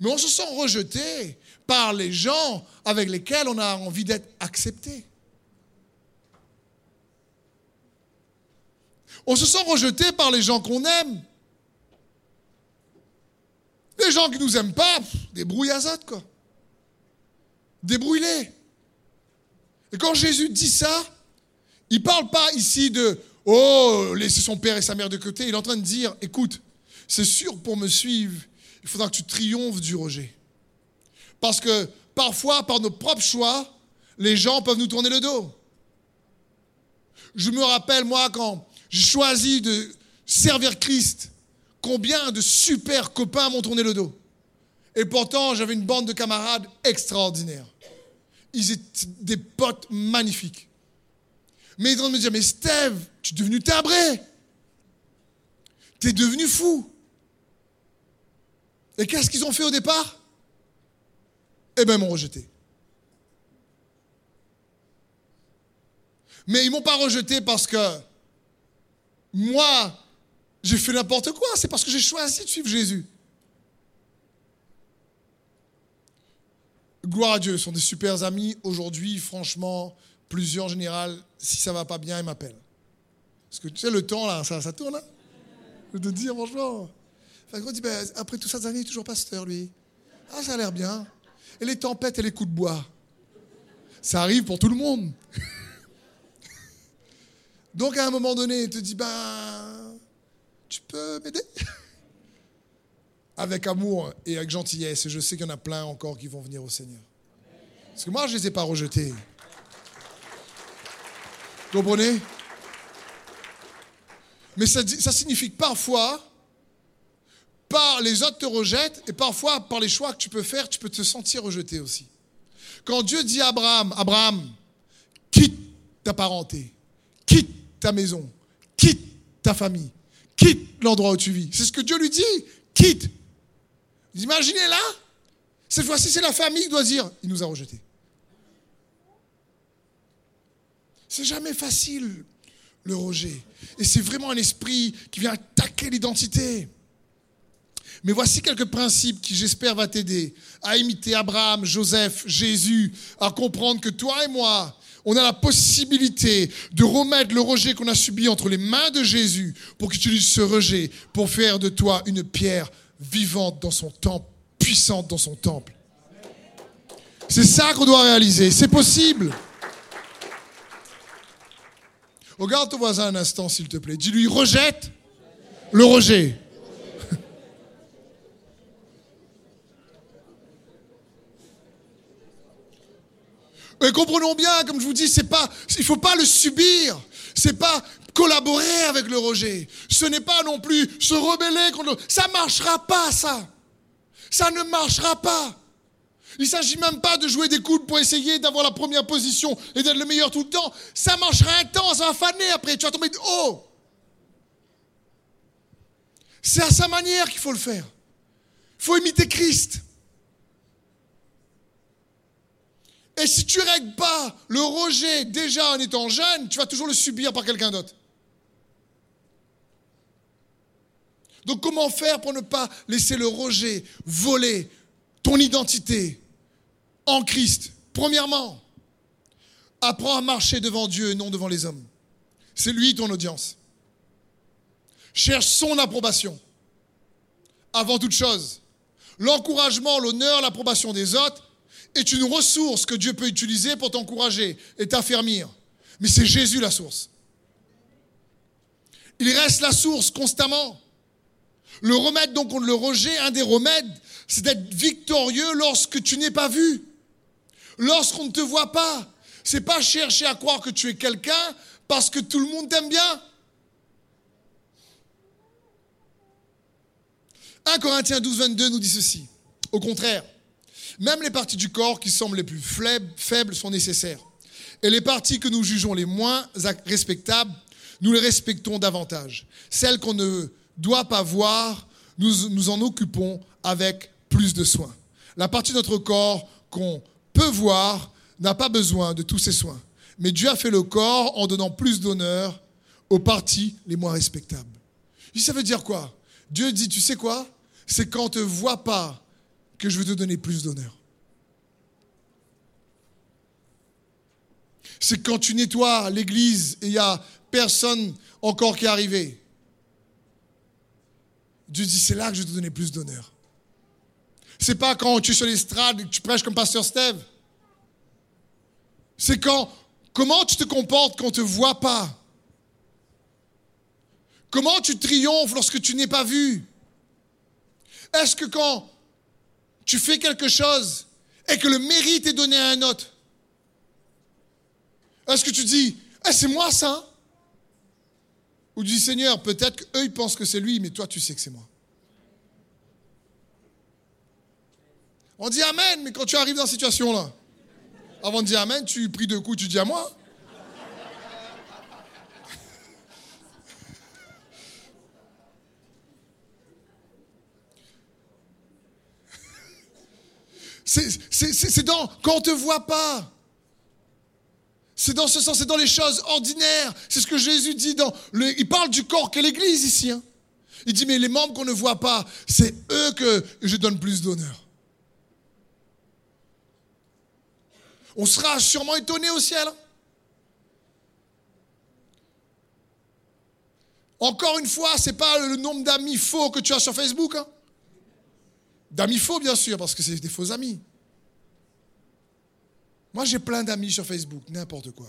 mais on se sent rejeté par les gens avec lesquels on a envie d'être accepté. On se sent rejeté par les gens qu'on aime. Les gens qui ne nous aiment pas, débrouille Azad, quoi. Débrouille-les. Et quand Jésus dit ça, il ne parle pas ici de Oh, laisser son père et sa mère de côté. Il est en train de dire Écoute, c'est sûr pour me suivre, il faudra que tu triomphes du rejet. Parce que parfois, par nos propres choix, les gens peuvent nous tourner le dos. Je me rappelle, moi, quand j'ai choisi de servir Christ, combien de super copains m'ont tourné le dos. Et pourtant, j'avais une bande de camarades extraordinaires. Ils étaient des potes magnifiques. Mais ils de me dire, mais Steve, tu es devenu tabré. Tu es devenu fou. Et qu'est-ce qu'ils ont fait au départ? Eh bien, ils m'ont rejeté. Mais ils m'ont pas rejeté parce que moi, j'ai fait n'importe quoi. C'est parce que j'ai choisi de suivre Jésus. Gloire à Dieu, ce sont des super amis. Aujourd'hui, franchement, plusieurs en si ça va pas bien, ils m'appellent. Parce que tu sais, le temps, là, ça, tourne. Hein Je te dis, franchement. Dit, ben, après tout ça, il est toujours pasteur, lui. Ah, ça a l'air bien. Et les tempêtes et les coups de bois. Ça arrive pour tout le monde. Donc, à un moment donné, il te dit, ben, tu peux m'aider? Avec amour et avec gentillesse. Je sais qu'il y en a plein encore qui vont venir au Seigneur. Parce que moi, je ne les ai pas rejetés. Comprenez? Mais ça, ça signifie que parfois, par les autres te rejettent et parfois par les choix que tu peux faire, tu peux te sentir rejeté aussi. Quand Dieu dit à Abraham, Abraham, quitte ta parenté, quitte ta maison, quitte ta famille, quitte l'endroit où tu vis. C'est ce que Dieu lui dit, quitte. Vous imaginez là? Cette fois-ci, c'est la famille qui doit dire, il nous a rejetés. C'est jamais facile le rejet. Et c'est vraiment un esprit qui vient attaquer l'identité. Mais voici quelques principes qui, j'espère, vont t'aider à imiter Abraham, Joseph, Jésus, à comprendre que toi et moi, on a la possibilité de remettre le rejet qu'on a subi entre les mains de Jésus pour qu'il utilise ce rejet pour faire de toi une pierre vivante dans son temple, puissante dans son temple. C'est ça qu'on doit réaliser. C'est possible. Regarde ton voisin un instant, s'il te plaît. Dis-lui, rejette le rejet. Et comprenons bien, comme je vous dis, c'est pas, il faut pas le subir. C'est pas collaborer avec le rejet. Ce n'est pas non plus se rebeller contre le... Ça marchera pas, ça. Ça ne marchera pas. Il ne s'agit même pas de jouer des coudes pour essayer d'avoir la première position et d'être le meilleur tout le temps. Ça marchera un temps, ça va faner après. Tu vas tomber de haut. C'est à sa manière qu'il faut le faire. Il faut imiter Christ. Et si tu ne règles pas le rejet déjà en étant jeune, tu vas toujours le subir par quelqu'un d'autre. Donc comment faire pour ne pas laisser le rejet voler ton identité en Christ Premièrement, apprends à marcher devant Dieu et non devant les hommes. C'est lui ton audience. Cherche son approbation. Avant toute chose, l'encouragement, l'honneur, l'approbation des autres est une ressource que Dieu peut utiliser pour t'encourager et t'affermir. Mais c'est Jésus la source. Il reste la source constamment. Le remède, donc, on le rejet, un des remèdes, c'est d'être victorieux lorsque tu n'es pas vu. Lorsqu'on ne te voit pas. C'est pas chercher à croire que tu es quelqu'un parce que tout le monde t'aime bien. 1 Corinthiens 12, 22 nous dit ceci. Au contraire, même les parties du corps qui semblent les plus faibles sont nécessaires. Et les parties que nous jugeons les moins respectables, nous les respectons davantage. Celles qu'on ne doit pas voir, nous nous en occupons avec plus de soin. La partie de notre corps qu'on peut voir n'a pas besoin de tous ces soins. Mais Dieu a fait le corps en donnant plus d'honneur aux parties les moins respectables. Ça veut dire quoi? Dieu dit, tu sais quoi? C'est quand on ne te voit pas que je veux te donner plus d'honneur. C'est quand tu nettoies l'église et il n'y a personne encore qui est arrivé. Dieu dit, c'est là que je vais te donner plus d'honneur. C'est pas quand tu es sur l'estrade et que tu prêches comme pasteur Steve. C'est quand, comment tu te comportes quand on ne te voit pas? Comment tu triomphes lorsque tu n'es pas vu? Est-ce que quand tu fais quelque chose et que le mérite est donné à un autre, est-ce que tu dis, eh, c'est moi ça? Ou tu dis, Seigneur, peut-être qu'eux, ils pensent que c'est lui, mais toi, tu sais que c'est moi. On dit Amen, mais quand tu arrives dans cette situation-là, avant de dire Amen, tu pries deux coups, tu dis à moi. C'est dans quand on ne te voit pas. C'est dans ce sens, c'est dans les choses ordinaires. C'est ce que Jésus dit dans le, il parle du corps qu'est l'Église ici. Hein. Il dit mais les membres qu'on ne voit pas, c'est eux que je donne plus d'honneur. On sera sûrement étonné au ciel. Encore une fois, ce n'est pas le nombre d'amis faux que tu as sur Facebook. Hein. D'amis faux, bien sûr, parce que c'est des faux amis. Moi, j'ai plein d'amis sur Facebook, n'importe quoi.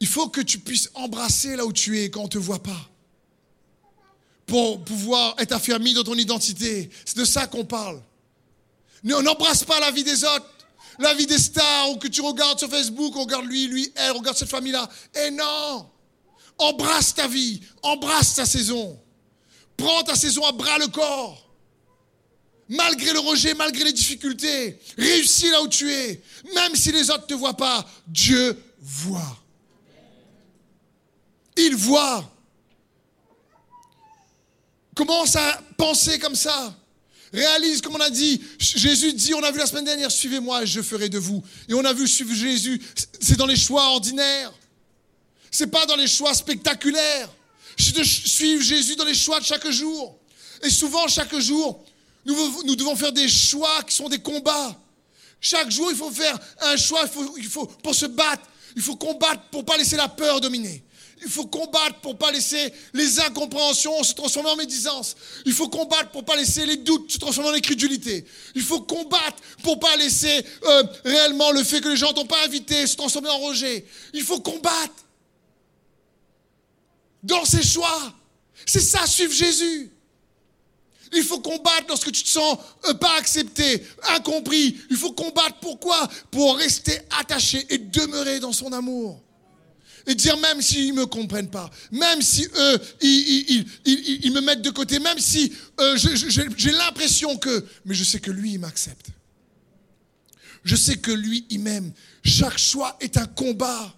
Il faut que tu puisses embrasser là où tu es quand on ne te voit pas. Pour pouvoir être affermi dans ton identité. C'est de ça qu'on parle. On n'embrasse pas la vie des autres, la vie des stars, ou que tu regardes sur Facebook, regarde lui, lui, elle, regarde cette famille-là. Et non Embrasse ta vie, embrasse ta saison. Prends ta saison à bras le corps. Malgré le rejet, malgré les difficultés, réussis là où tu es. Même si les autres ne te voient pas, Dieu voit. Il voit. Commence à penser comme ça. Réalise, comme on a dit, Jésus dit, on a vu la semaine dernière, suivez-moi et je ferai de vous. Et on a vu suivre Jésus, c'est dans les choix ordinaires. C'est pas dans les choix spectaculaires. c'est de suivre Jésus dans les choix de chaque jour. Et souvent, chaque jour, nous, devons faire des choix qui sont des combats. Chaque jour, il faut faire un choix, il faut pour se battre, il faut combattre pour pas laisser la peur dominer. Il faut combattre pour pas laisser les incompréhensions se transformer en médisance. Il faut combattre pour pas laisser les doutes se transformer en incrédulité. Il faut combattre pour pas laisser euh, réellement le fait que les gens t'ont pas invité se transformer en rejet. Il faut combattre dans ses choix. C'est ça, suivre Jésus. Il faut combattre lorsque tu te sens euh, pas accepté, incompris. Il faut combattre pourquoi? Pour rester attaché et demeurer dans son amour. Et dire même s'ils ne me comprennent pas, même si eux, ils, me mettent de côté, même si euh, j'ai l'impression que... Mais je sais que lui, il m'accepte. Je sais que lui, il m'aime. Chaque choix est un combat.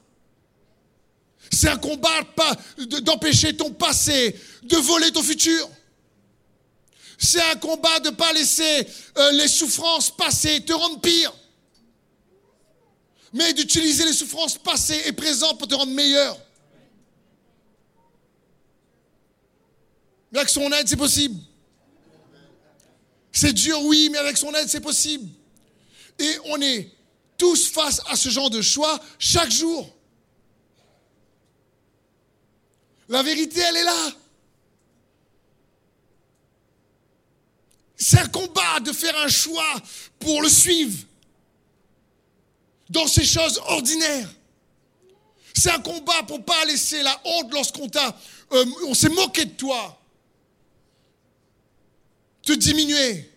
C'est un combat pas d'empêcher ton passé, de voler ton futur. C'est un combat de ne pas laisser euh, les souffrances passées te rendre pire. Mais d'utiliser les souffrances passées et présentes pour te rendre meilleur. Mais avec son aide, c'est possible. C'est dur, oui, mais avec son aide, c'est possible. Et on est tous face à ce genre de choix chaque jour. La vérité, elle est là. C'est un combat de faire un choix pour le suivre dans ces choses ordinaires. C'est un combat pour pas laisser la honte lorsqu'on t'a, euh, on s'est moqué de toi, te diminuer.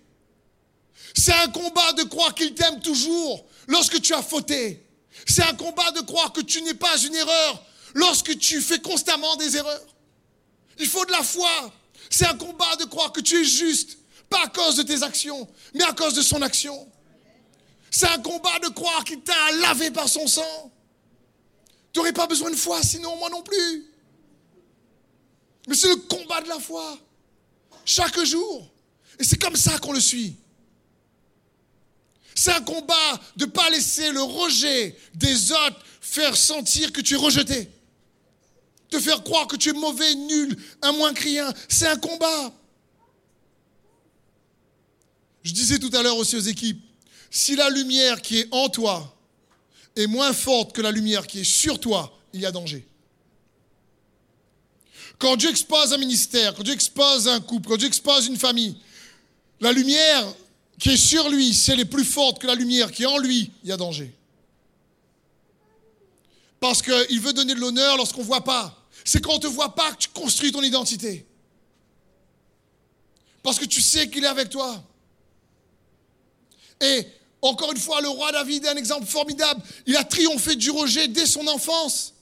C'est un combat de croire qu'il t'aime toujours lorsque tu as fauté. C'est un combat de croire que tu n'es pas une erreur lorsque tu fais constamment des erreurs. Il faut de la foi. C'est un combat de croire que tu es juste pas à cause de tes actions, mais à cause de son action. C'est un combat de croire qu'il t'a lavé par son sang. Tu n'aurais pas besoin de foi, sinon moi non plus. Mais c'est le combat de la foi. Chaque jour. Et c'est comme ça qu'on le suit. C'est un combat de ne pas laisser le rejet des autres faire sentir que tu es rejeté. Te faire croire que tu es mauvais, nul, un moins rien. C'est un combat. Je disais tout à l'heure aussi aux équipes, si la lumière qui est en toi est moins forte que la lumière qui est sur toi, il y a danger. Quand Dieu expose un ministère, quand Dieu expose un couple, quand Dieu expose une famille, la lumière qui est sur lui, si elle est plus forte que la lumière qui est en lui, il y a danger. Parce qu'il veut donner de l'honneur lorsqu'on ne voit pas. C'est quand on ne te voit pas que tu construis ton identité. Parce que tu sais qu'il est avec toi. Et encore une fois, le roi David est un exemple formidable. Il a triomphé du rejet dès son enfance.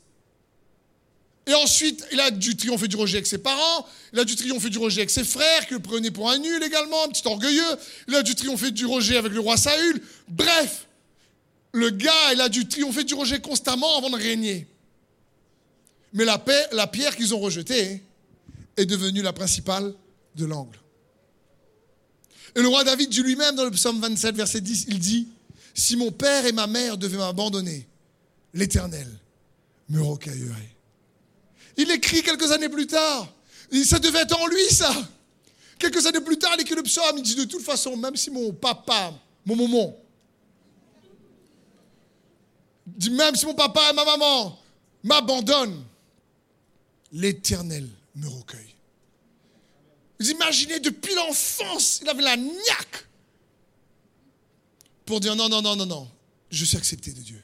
Et ensuite, il a dû triompher du rejet avec ses parents, il a dû triompher du rejet avec ses frères, qui le prenaient pour un nul également, un petit orgueilleux. Il a dû triompher du rejet avec le roi Saül. Bref, le gars, il a dû triompher du rejet constamment avant de régner. Mais la, pierre qu'ils ont rejetée est devenue la principale de l'angle. Et le roi David dit lui-même dans le psaume 27, verset 10, il dit, si mon père et ma mère devaient m'abandonner, l'Éternel me recueillerait. Il écrit quelques années plus tard. Ça devait être en lui, ça. Quelques années plus tard, il écrit le psaume. Il dit de toute façon, même si mon papa, mon maman, dit même si mon papa et ma maman m'abandonnent, l'Éternel me recueille. Vous imaginez, depuis l'enfance, il avait la niaque pour dire non, non, non, non, non, je suis accepté de Dieu.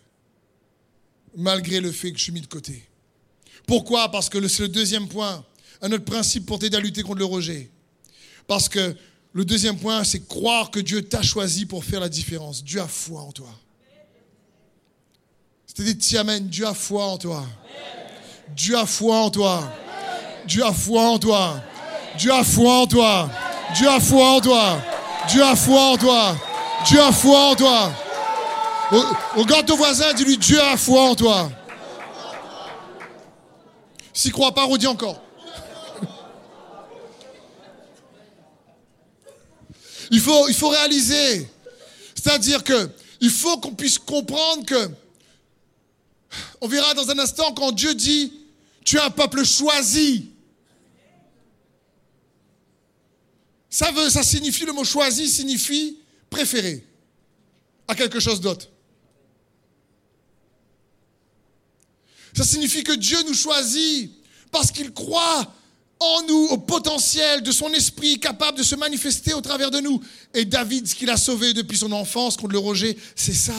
Malgré le fait que je suis mis de côté. Pourquoi? Parce que c'est le deuxième point, un autre principe pour t'aider à lutter contre le rejet. Parce que le deuxième point, c'est croire que Dieu t'a choisi pour faire la différence. Dieu a foi en toi. C'est-à-dire, amènes, Dieu a foi en toi. Dieu a foi en toi. Dieu a foi en toi. Dieu a foi en toi. Dieu a foi en toi. Dieu a foi en toi. Dieu a foi en toi. Regarde ton voisin, dis-lui Dieu a foi en toi. S'il croit pas, redis encore. Il faut, il faut réaliser. C'est-à-dire que il faut qu'on puisse comprendre que on verra dans un instant quand Dieu dit tu es un peuple choisi. Ça, veut, ça signifie, le mot choisi signifie préféré à quelque chose d'autre. Ça signifie que Dieu nous choisit parce qu'il croit en nous, au potentiel de son esprit capable de se manifester au travers de nous. Et David, ce qu'il a sauvé depuis son enfance contre le rejet, c'est ça.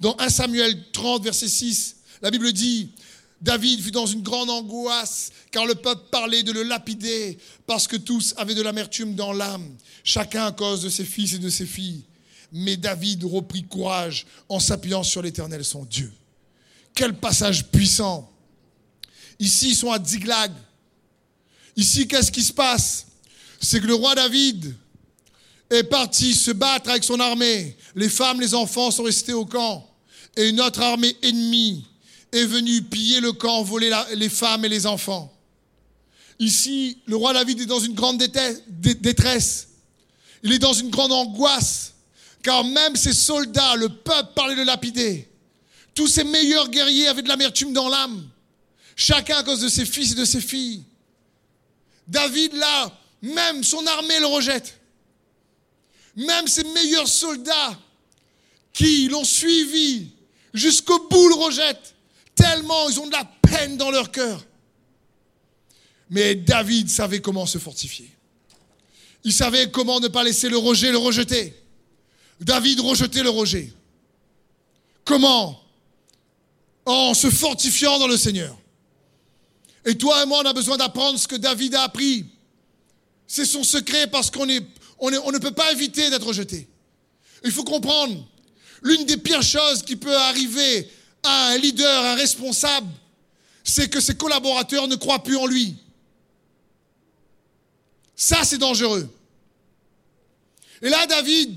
Dans 1 Samuel 30, verset 6, la Bible dit, David fut dans une grande angoisse, car le peuple parlait de le lapider, parce que tous avaient de l'amertume dans l'âme, chacun à cause de ses fils et de ses filles. Mais David reprit courage en s'appuyant sur l'Éternel, son Dieu. Quel passage puissant. Ici, ils sont à Ziglag. Ici, qu'est-ce qui se passe? C'est que le roi David est parti se battre avec son armée. Les femmes, les enfants sont restés au camp. Et une autre armée ennemie est venue piller le camp, voler les femmes et les enfants. Ici, le roi David est dans une grande détresse. Il est dans une grande angoisse. Car même ses soldats, le peuple parlait de lapider. Tous ses meilleurs guerriers avaient de l'amertume dans l'âme. Chacun à cause de ses fils et de ses filles. David, là, même son armée le rejette. Même ses meilleurs soldats qui l'ont suivi jusqu'au bout le rejettent. Tellement ils ont de la peine dans leur cœur. Mais David savait comment se fortifier. Il savait comment ne pas laisser le rejet le rejeter. David rejetait le rejet. Comment? En se fortifiant dans le Seigneur. Et toi et moi, on a besoin d'apprendre ce que David a appris. C'est son secret parce qu'on ne peut pas éviter d'être rejeté. Il faut comprendre, l'une des pires choses qui peut arriver à un leader, un responsable, c'est que ses collaborateurs ne croient plus en lui. Ça, c'est dangereux. Et là, David,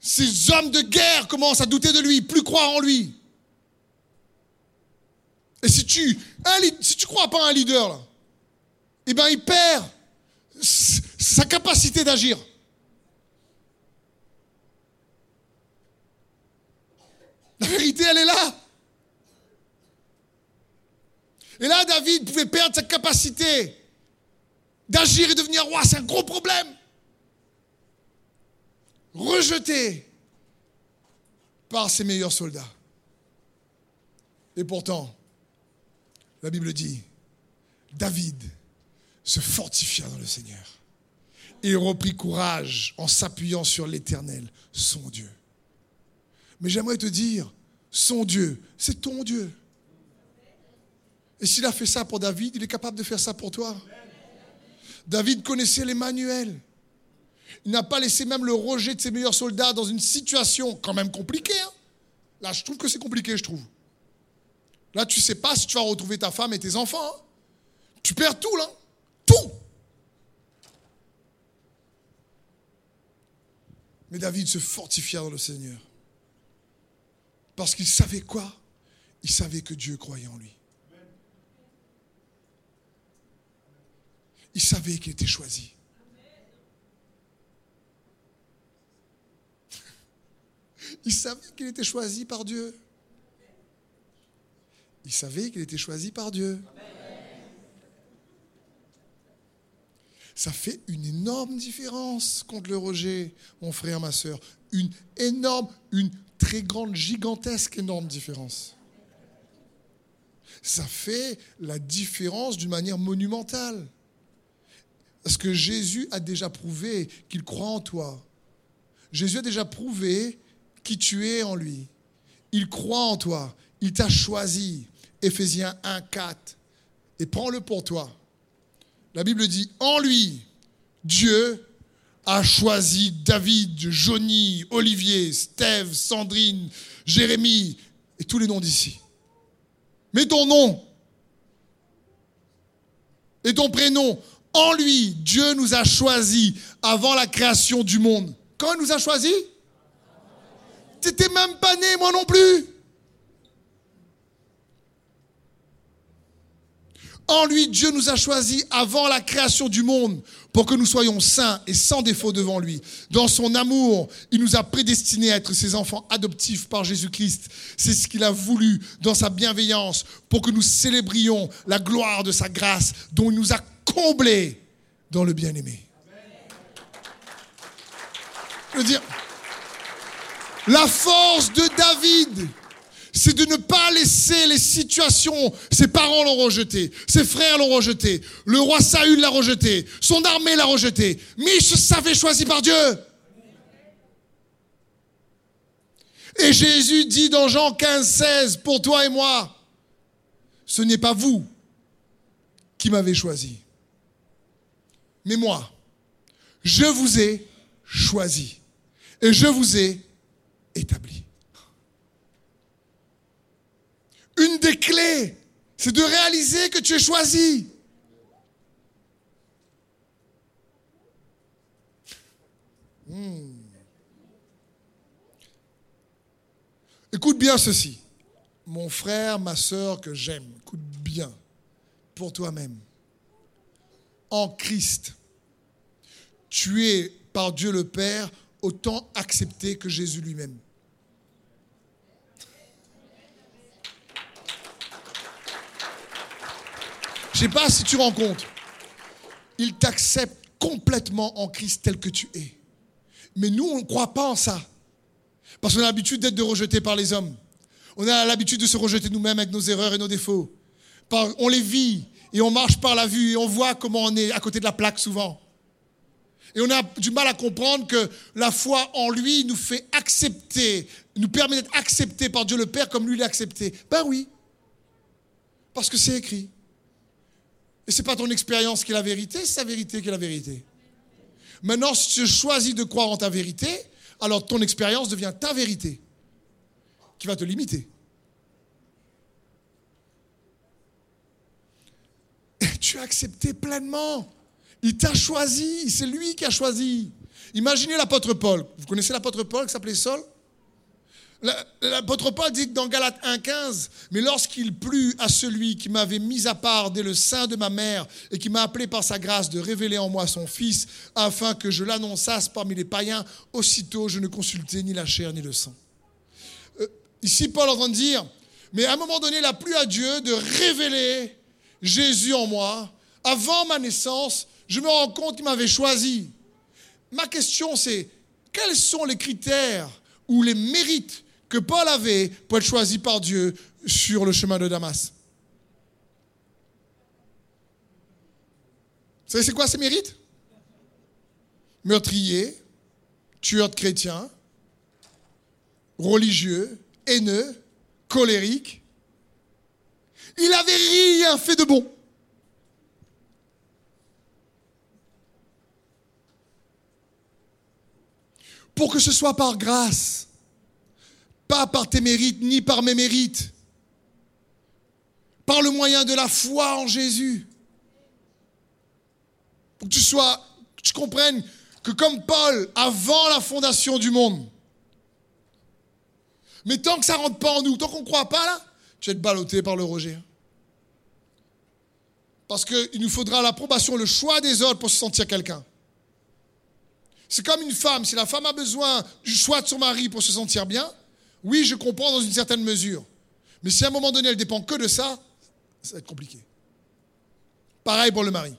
ces hommes de guerre commencent à douter de lui, plus croire en lui. Et si tu tu crois pas à un leader, eh bien, il perd sa capacité d'agir. La vérité, elle est là. Et là, David pouvait perdre sa capacité d'agir et devenir roi. C'est un gros problème. Rejeté par ses meilleurs soldats. Et pourtant, la Bible dit, David se fortifia dans le Seigneur. Et reprit courage en s'appuyant sur l'Éternel, son Dieu. Mais j'aimerais te dire, son Dieu, c'est ton Dieu. Et s'il a fait ça pour David, il est capable de faire ça pour toi. David connaissait les manuels. Il n'a pas laissé même le rejet de ses meilleurs soldats dans une situation quand même compliquée. Hein. Là, je trouve que c'est compliqué, je trouve. Là, tu ne sais pas si tu vas retrouver ta femme et tes enfants. Hein. Tu perds tout, là. Tout. Mais David se fortifia dans le Seigneur. Parce qu'il savait quoi? Il savait que Dieu croyait en lui. Il savait qu'il était choisi. Il savait qu'il était choisi par Dieu. Il savait qu'il était choisi par Dieu. Ça fait une énorme différence contre le rejet, mon frère, ma soeur. Une énorme, une très grande, gigantesque, énorme différence. Ça fait la différence d'une manière monumentale. Parce que Jésus a déjà prouvé qu'il croit en toi. Jésus a déjà prouvé qui tu es en lui. Il croit en toi. Il t'a choisi. Éphésiens 1, 4. Et prends-le pour toi. La Bible dit, en lui, Dieu a choisi David, Johnny, Olivier, Steve, Sandrine, Jérémie et tous les noms d'ici. Mets ton nom et ton prénom. En lui, Dieu nous a choisis avant la création du monde. Quand il nous a choisis? Tu n'étais même pas né, moi non plus. En lui, Dieu nous a choisis avant la création du monde pour que nous soyons saints et sans défaut devant lui. Dans son amour, il nous a prédestinés à être ses enfants adoptifs par Jésus-Christ. C'est ce qu'il a voulu dans sa bienveillance pour que nous célébrions la gloire de sa grâce dont il nous a comblés dans le bien-aimé. Je veux la force de David, c'est de ne pas laisser les situations. Ses parents l'ont rejeté, ses frères l'ont rejeté, le roi Saül l'a rejeté, son armée l'a rejeté. Se savait choisi par Dieu. Et Jésus dit dans Jean 15, 16, pour toi et moi, ce n'est pas vous qui m'avez choisi, mais moi, je vous ai choisi et je vous ai établi. Une des clés, c'est de réaliser que tu es choisi. Hmm. Écoute bien ceci. Mon frère, ma soeur que j'aime, écoute bien pour toi-même. En Christ, tu es par Dieu le Père autant accepté que Jésus lui-même. Je ne sais pas si tu rends compte. Il t'accepte complètement en Christ tel que tu es. Mais nous, on ne croit pas en ça. Parce qu'on a l'habitude d'être rejeté par les hommes. On a l'habitude de se rejeter nous-mêmes avec nos erreurs et nos défauts. on les vit et on marche par la vue et on voit comment on est à côté de la plaque souvent. Et on a du mal à comprendre que la foi en lui nous fait accepter, nous permet d'être accepté par Dieu le Père comme lui l'a accepté. Ben oui, parce que c'est écrit. Et ce n'est pas ton expérience qui est la vérité, c'est sa vérité qui est la vérité. Maintenant, si tu choisis de croire en ta vérité, alors ton expérience devient ta vérité, qui va te limiter. Et tu as accepté pleinement. Il t'a choisi, c'est lui qui a choisi. Imaginez l'apôtre Paul. Vous connaissez l'apôtre Paul qui s'appelait Saul? L'apôtre Paul dit dans Galates 1,15 Mais lorsqu'il plut à celui qui m'avait mis à part dès le sein de ma mère et qui m'a appelé par sa grâce de révéler en moi son Fils, afin que je l'annonçasse parmi les païens, aussitôt je ne consultais ni la chair ni le sang. Euh, ici, Paul est en train de dire Mais à un moment donné, il a plu à Dieu de révéler Jésus en moi. Avant ma naissance, je me rends compte qu'il m'avait choisi. Ma question, c'est quels sont les critères ou les mérites que Paul avait pour être choisi par Dieu sur le chemin de Damas? Vous savez, c'est quoi ses mérites? Meurtrier, tueur de chrétiens, religieux, haineux, colérique. Il n'avait rien fait de bon. Pour que ce soit par grâce pas par tes mérites, ni par mes mérites. Par le moyen de la foi en Jésus. Pour que tu sois, que tu comprennes que comme Paul, avant la fondation du monde, mais tant que ça rentre pas en nous, tant qu'on ne croit pas là, tu vas être ballotté par le rejet. Parce qu'il nous faudra l'approbation, le choix des autres pour se sentir quelqu'un. C'est comme une femme, si la femme a besoin du choix de son mari pour se sentir bien, oui, je comprends dans une certaine mesure. Mais si à un moment donné, elle dépend que de ça, ça va être compliqué. Pareil pour le mari.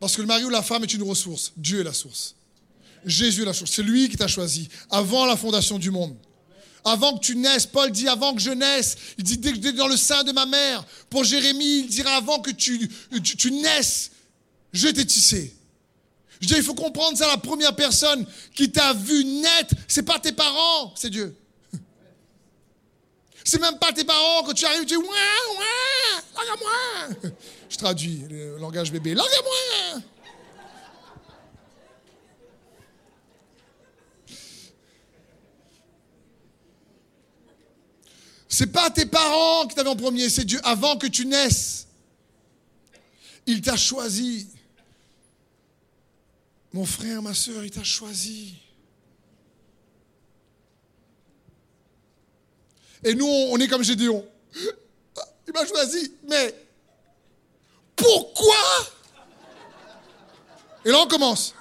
Parce que le mari ou la femme est une ressource. Dieu est la source. Jésus est la source. C'est lui qui t'a choisi avant la fondation du monde. Avant que tu naisses, Paul dit avant que je naisse. Il dit dès que es dans le sein de ma mère. Pour Jérémie, il dira avant que tu, tu, tu naisses, je t'ai tissé. Je dis, il faut comprendre ça, la première personne qui t'a vu naître, c'est pas tes parents, c'est Dieu. C'est même pas tes parents, quand tu arrives, tu dis, ouah, ouah, largue-moi. Je traduis le langage bébé, largue-moi. C'est pas tes parents qui t'avaient en premier, c'est Dieu avant que tu naisses. Il t'a choisi. Mon frère, ma soeur, il t'a choisi. Et nous, on est comme Gédéon. Il m'a choisi, mais pourquoi? Et là, on commence.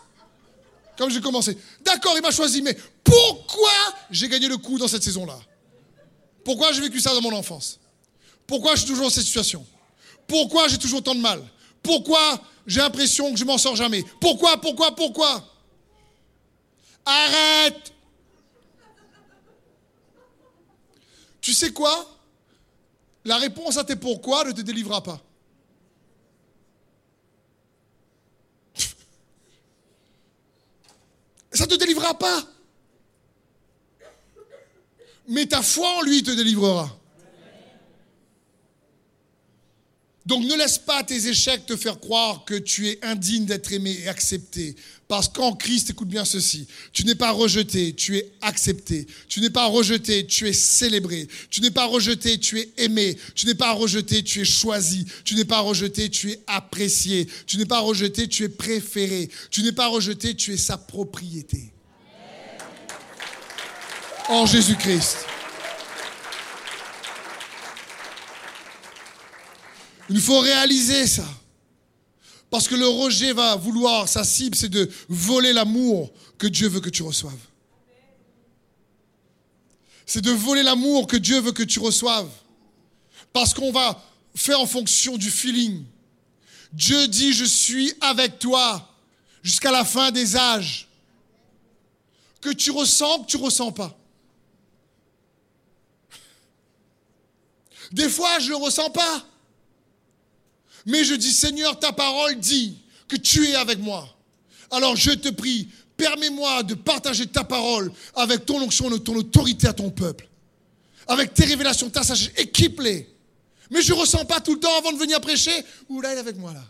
Comme j'ai commencé. D'accord, il m'a choisi, mais pourquoi j'ai gagné le coup dans cette saison-là? Pourquoi j'ai vécu ça dans mon enfance? Pourquoi je suis toujours dans cette situation? Pourquoi j'ai toujours tant de mal? Pourquoi j'ai l'impression que je m'en sors jamais. Pourquoi, pourquoi, pourquoi? Arrête Tu sais quoi? La réponse à tes pourquoi ne te délivrera pas. Ça ne te délivrera pas. Mais ta foi en lui te délivrera. Donc ne laisse pas tes échecs te faire croire que tu es indigne d'être aimé et accepté. Parce qu'en Christ, écoute bien ceci, tu n'es pas rejeté, tu es accepté. Tu n'es pas rejeté, tu es célébré. Tu n'es pas rejeté, tu es aimé. Tu n'es pas rejeté, tu es choisi. Tu n'es pas rejeté, tu es apprécié. Tu n'es pas rejeté, tu es préféré. Tu n'es pas rejeté, tu es sa propriété. En Jésus-Christ. Il faut réaliser ça. Parce que le rejet va vouloir, sa cible, c'est de voler l'amour que Dieu veut que tu reçoives. C'est de voler l'amour que Dieu veut que tu reçoives. Parce qu'on va faire en fonction du feeling. Dieu dit, je suis avec toi jusqu'à la fin des âges. Que tu ressens, que tu ressens pas. Des fois, je ne le ressens pas. Mais je dis, Seigneur, ta parole dit que tu es avec moi. Alors je te prie, permets-moi de partager ta parole avec ton onction, ton autorité à ton peuple. Avec tes révélations, ta sagesse, équipe-les. Mais je ne ressens pas tout le temps avant de venir prêcher. Ouh là, il est avec moi là.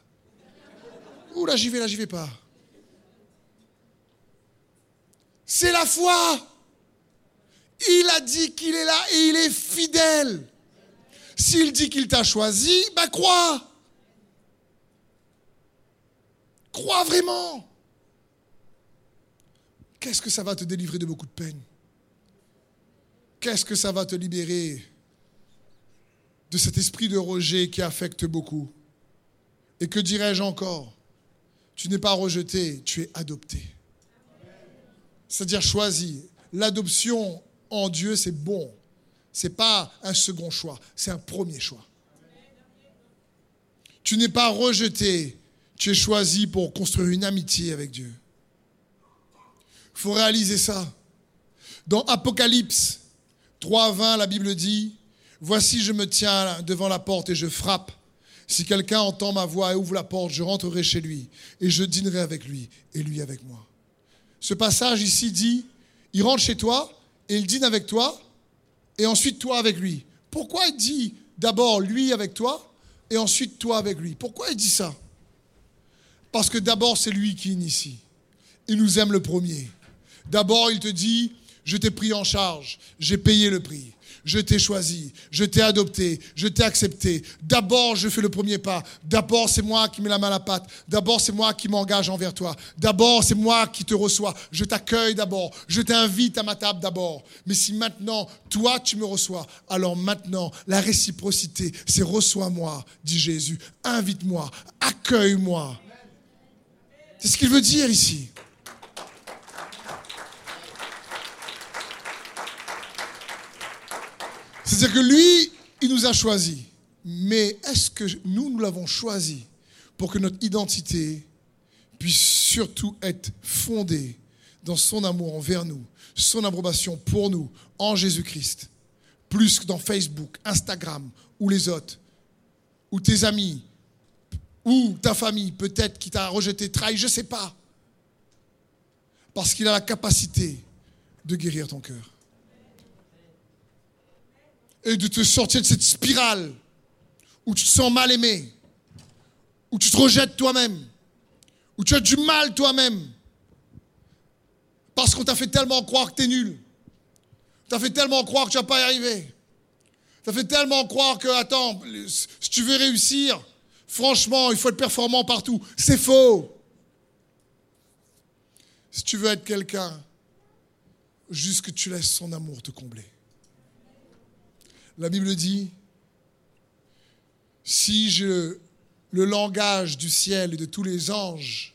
Ouh là, j'y vais, là, j'y vais pas. C'est la foi. Il a dit qu'il est là et il est fidèle. S'il dit qu'il t'a choisi, bah crois. Crois vraiment. Qu'est-ce que ça va te délivrer de beaucoup de peine? Qu'est-ce que ça va te libérer de cet esprit de rejet qui affecte beaucoup? Et que dirais-je encore? Tu n'es pas rejeté, tu es adopté. C'est-à-dire choisi. L'adoption en Dieu, c'est bon. Ce n'est pas un second choix, c'est un premier choix. Tu n'es pas rejeté, tu es choisi pour construire une amitié avec Dieu. Il faut réaliser ça. Dans Apocalypse 3.20, la Bible dit, Voici, je me tiens devant la porte et je frappe. Si quelqu'un entend ma voix et ouvre la porte, je rentrerai chez lui et je dînerai avec lui et lui avec moi. Ce passage ici dit, il rentre chez toi et il dîne avec toi et ensuite toi avec lui. Pourquoi il dit d'abord lui avec toi et ensuite toi avec lui? Pourquoi il dit ça? Parce que d'abord, c'est lui qui initie. Il nous aime le premier. D'abord, il te dit, je t'ai pris en charge, j'ai payé le prix, je t'ai choisi, je t'ai adopté, je t'ai accepté. D'abord, je fais le premier pas. D'abord, c'est moi qui mets la main à la pâte. D'abord, c'est moi qui m'engage envers toi. D'abord, c'est moi qui te reçois. Je t'accueille d'abord. Je t'invite à ma table d'abord. Mais si maintenant, toi, tu me reçois, alors maintenant, la réciprocité, c'est reçois-moi, dit Jésus. Invite-moi, accueille-moi. C'est ce qu'il veut dire ici. C'est-à-dire que lui, il nous a choisis. Mais est-ce que nous, nous l'avons choisi pour que notre identité puisse surtout être fondée dans son amour envers nous, son approbation pour nous en Jésus-Christ, plus que dans Facebook, Instagram ou les autres, ou tes amis, ou ta famille peut-être qui t'a rejeté, trahi, je ne sais pas. Parce qu'il a la capacité de guérir ton cœur. Et de te sortir de cette spirale où tu te sens mal aimé, où tu te rejettes toi-même, où tu as du mal toi-même. Parce qu'on t'a fait tellement croire que tu es nul. T'as fait tellement croire que tu vas pas y arriver. T'as fait tellement croire que, attends, si tu veux réussir, Franchement, il faut être performant partout. C'est faux. Si tu veux être quelqu'un, juste que tu laisses son amour te combler. La Bible dit, si je le langage du ciel et de tous les anges,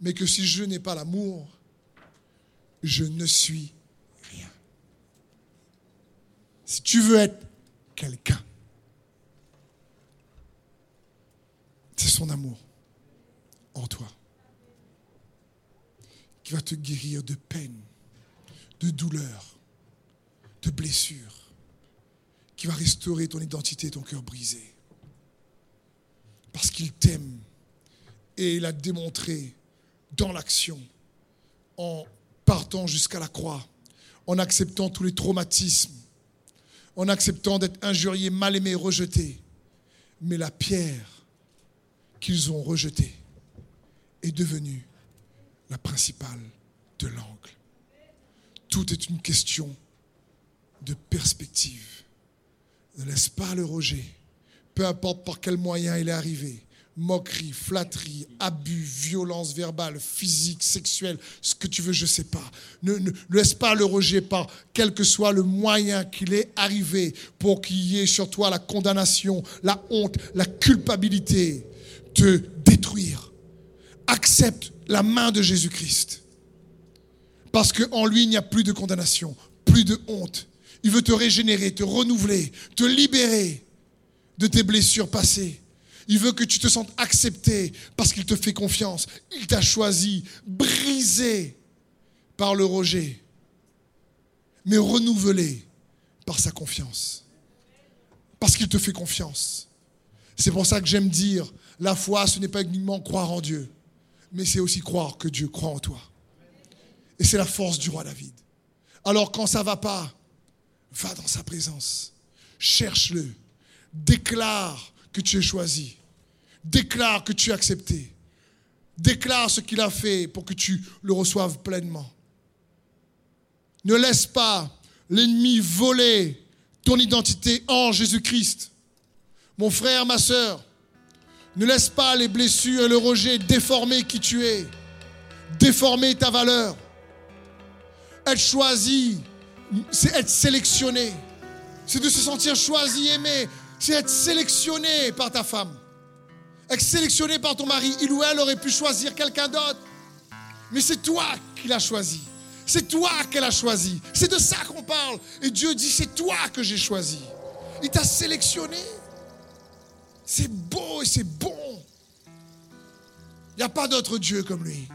mais que si je n'ai pas l'amour, je ne suis rien. Si tu veux être quelqu'un, c'est son amour en toi qui va te guérir de peine, de douleur, de blessures, qui va restaurer ton identité, ton cœur brisé. Parce qu'il t'aime et il a démontré dans l'action, en partant jusqu'à la croix, en acceptant tous les traumatismes, en acceptant d'être injurié, mal aimé, rejeté. Mais la pierre qu'ils ont rejetée est devenue la principale de l'angle. Tout est une question de perspective. Ne laisse pas le rejet, peu importe par quel moyen il est arrivé, moquerie, flatterie, abus, violence verbale, physique, sexuelle, ce que tu veux, je ne sais pas. Ne, ne, laisse pas le rejet par quel que soit le moyen qu'il est arrivé pour qu'il y ait sur toi la condamnation, la honte, la culpabilité, te détruire. Accepte la main de Jésus-Christ. Parce qu'en lui, il n'y a plus de condamnation, plus de honte. Il veut te régénérer, te renouveler, te libérer de tes blessures passées. Il veut que tu te sentes accepté parce qu'il te fait confiance. Il t'a choisi, brisé par le rejet, mais renouvelé par sa confiance. Parce qu'il te fait confiance. C'est pour ça que j'aime dire, la foi, ce n'est pas uniquement croire en Dieu, mais c'est aussi croire que Dieu croit en toi. Et c'est la force du roi David. Alors quand ça va pas, va dans sa présence, cherche-le, déclare que tu es choisi. Déclare que tu es accepté. Déclare ce qu'il a fait pour que tu le reçoives pleinement. Ne laisse pas l'ennemi voler ton identité en Jésus-Christ. Mon frère, ma soeur, ne laisse pas les blessures et le rejet déformer qui tu es, déformer ta valeur. Être choisi, c'est être sélectionné. C'est de se sentir choisi, aimé. C'est être sélectionné par ta femme être sélectionné par ton mari, il ou elle aurait pu choisir quelqu'un d'autre. Mais c'est toi qui l'as choisi. C'est toi qu'elle a choisi. C'est de ça qu'on parle. Et Dieu dit, c'est toi que j'ai choisi. Il t'a sélectionné. C'est beau et c'est bon. Il n'y a pas d'autre Dieu comme lui.